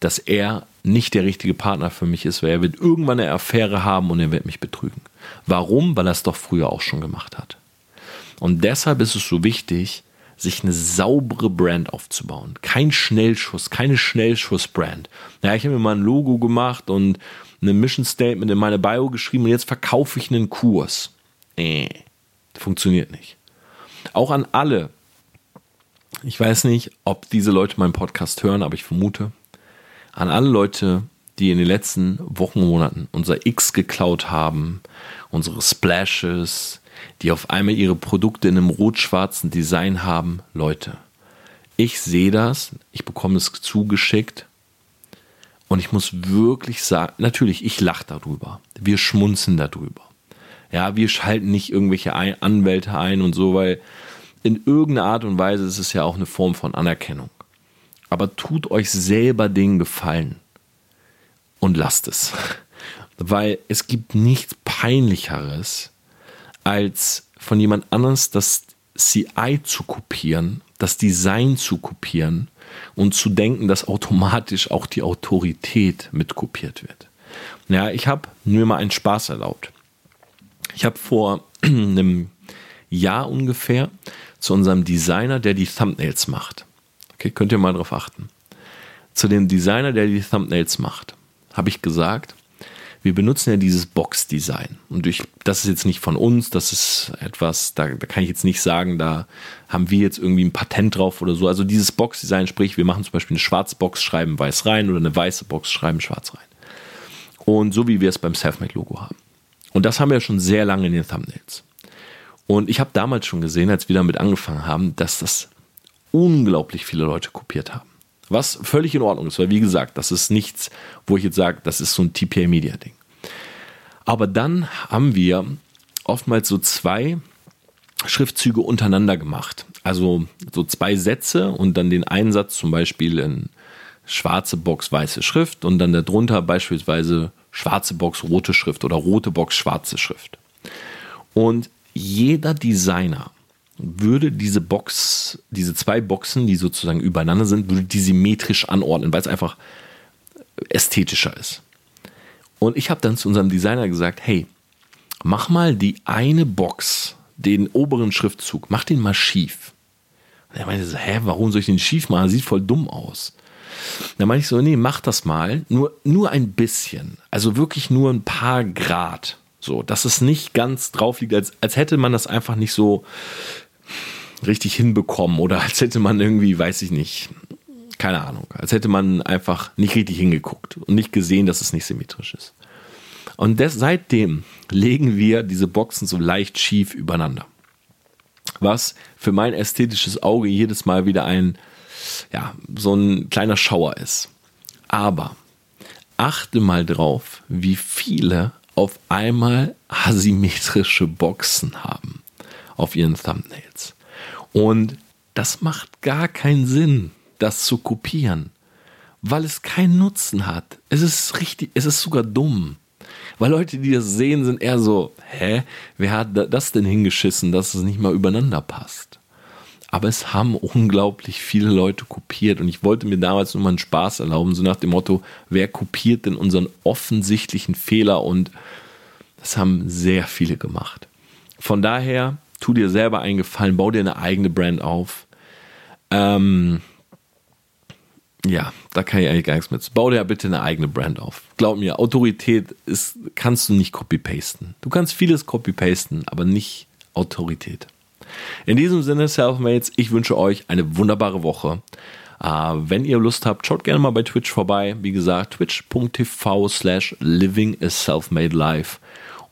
dass er nicht der richtige Partner für mich ist, weil er wird irgendwann eine Affäre haben und er wird mich betrügen. Warum? Weil er es doch früher auch schon gemacht hat. Und deshalb ist es so wichtig, sich eine saubere Brand aufzubauen. Kein Schnellschuss, keine Schnellschuss-Brand. Ja, ich habe mir mal ein Logo gemacht und eine Mission Statement in meine Bio geschrieben und jetzt verkaufe ich einen Kurs. Äh, funktioniert nicht. Auch an alle. Ich weiß nicht, ob diese Leute meinen Podcast hören, aber ich vermute, an alle Leute, die in den letzten Wochen, Monaten unser X geklaut haben, unsere Splashes, die auf einmal ihre Produkte in einem rot-schwarzen Design haben. Leute, ich sehe das, ich bekomme es zugeschickt und ich muss wirklich sagen, natürlich, ich lache darüber. Wir schmunzen darüber. Ja, wir schalten nicht irgendwelche Anwälte ein und so, weil in irgendeiner Art und Weise ist es ja auch eine Form von Anerkennung. Aber tut euch selber den Gefallen und lasst es. [LAUGHS] Weil es gibt nichts Peinlicheres, als von jemand anders das CI zu kopieren, das Design zu kopieren und zu denken, dass automatisch auch die Autorität mitkopiert wird. Ja, ich habe mir mal einen Spaß erlaubt. Ich habe vor [CLEARS THROAT] einem Jahr ungefähr zu unserem Designer, der die Thumbnails macht. Okay, könnt ihr mal drauf achten. Zu dem Designer, der die Thumbnails macht, habe ich gesagt, wir benutzen ja dieses Box-Design. Und durch, das ist jetzt nicht von uns, das ist etwas, da, da kann ich jetzt nicht sagen, da haben wir jetzt irgendwie ein Patent drauf oder so. Also dieses Box-Design, sprich, wir machen zum Beispiel eine schwarze Box, schreiben weiß rein oder eine weiße Box, schreiben schwarz rein. Und so wie wir es beim Selfmade-Logo haben. Und das haben wir schon sehr lange in den Thumbnails. Und ich habe damals schon gesehen, als wir damit angefangen haben, dass das unglaublich viele Leute kopiert haben. Was völlig in Ordnung ist, weil wie gesagt, das ist nichts, wo ich jetzt sage, das ist so ein TPA-Media-Ding. Aber dann haben wir oftmals so zwei Schriftzüge untereinander gemacht. Also so zwei Sätze und dann den einen Satz zum Beispiel in schwarze Box, weiße Schrift und dann darunter beispielsweise schwarze Box, rote Schrift oder rote Box, schwarze Schrift. Und jeder Designer würde diese Box, diese zwei Boxen, die sozusagen übereinander sind, würde die symmetrisch anordnen, weil es einfach ästhetischer ist. Und ich habe dann zu unserem Designer gesagt, hey, mach mal die eine Box, den oberen Schriftzug, mach den mal schief. Und er meinte hä, warum soll ich den schief machen? Sieht voll dumm aus. Da meinte ich so, nee, mach das mal, nur, nur ein bisschen. Also wirklich nur ein paar Grad. So, dass es nicht ganz drauf liegt, als, als hätte man das einfach nicht so richtig hinbekommen oder [LAUGHS] als hätte man irgendwie, weiß ich nicht, keine Ahnung, als hätte man einfach nicht richtig hingeguckt und nicht gesehen, dass es nicht symmetrisch ist. Und des, seitdem legen wir diese Boxen so leicht schief übereinander. Was für mein ästhetisches Auge jedes Mal wieder ein, ja, so ein kleiner Schauer ist. Aber achte mal drauf, wie viele auf einmal asymmetrische Boxen haben auf ihren Thumbnails. Und das macht gar keinen Sinn, das zu kopieren, weil es keinen Nutzen hat. Es ist richtig, es ist sogar dumm. Weil Leute, die das sehen, sind eher so, hä, wer hat das denn hingeschissen, dass es nicht mal übereinander passt? Aber es haben unglaublich viele Leute kopiert und ich wollte mir damals nur mal einen Spaß erlauben, so nach dem Motto, wer kopiert denn unseren offensichtlichen Fehler und das haben sehr viele gemacht. Von daher, tu dir selber einen Gefallen, bau dir eine eigene Brand auf. Ähm, ja, da kann ich eigentlich gar nichts mit. Bau dir bitte eine eigene Brand auf. Glaub mir, Autorität ist, kannst du nicht copy-pasten. Du kannst vieles copy-pasten, aber nicht Autorität. In diesem Sinne, Selfmates, ich wünsche euch eine wunderbare Woche. Uh, wenn ihr Lust habt, schaut gerne mal bei Twitch vorbei. Wie gesagt, twitch.tv slash living a self-made life.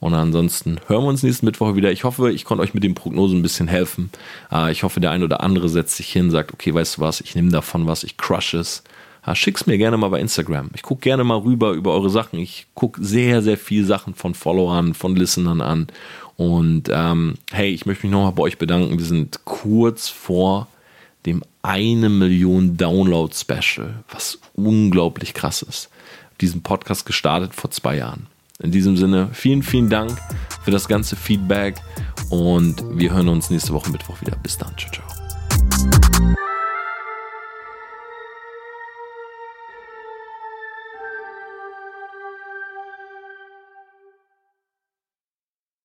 Und ansonsten hören wir uns nächsten Mittwoch wieder. Ich hoffe, ich konnte euch mit den Prognosen ein bisschen helfen. Uh, ich hoffe, der ein oder andere setzt sich hin, sagt, okay, weißt du was, ich nehme davon was, ich crush es. Uh, schick's mir gerne mal bei Instagram. Ich gucke gerne mal rüber über eure Sachen. Ich gucke sehr, sehr viel Sachen von Followern, von Listenern an und ähm, hey, ich möchte mich nochmal bei euch bedanken. Wir sind kurz vor dem eine Million Download Special, was unglaublich krass ist. Diesen Podcast gestartet vor zwei Jahren. In diesem Sinne, vielen, vielen Dank für das ganze Feedback und wir hören uns nächste Woche Mittwoch wieder. Bis dann. Ciao, ciao.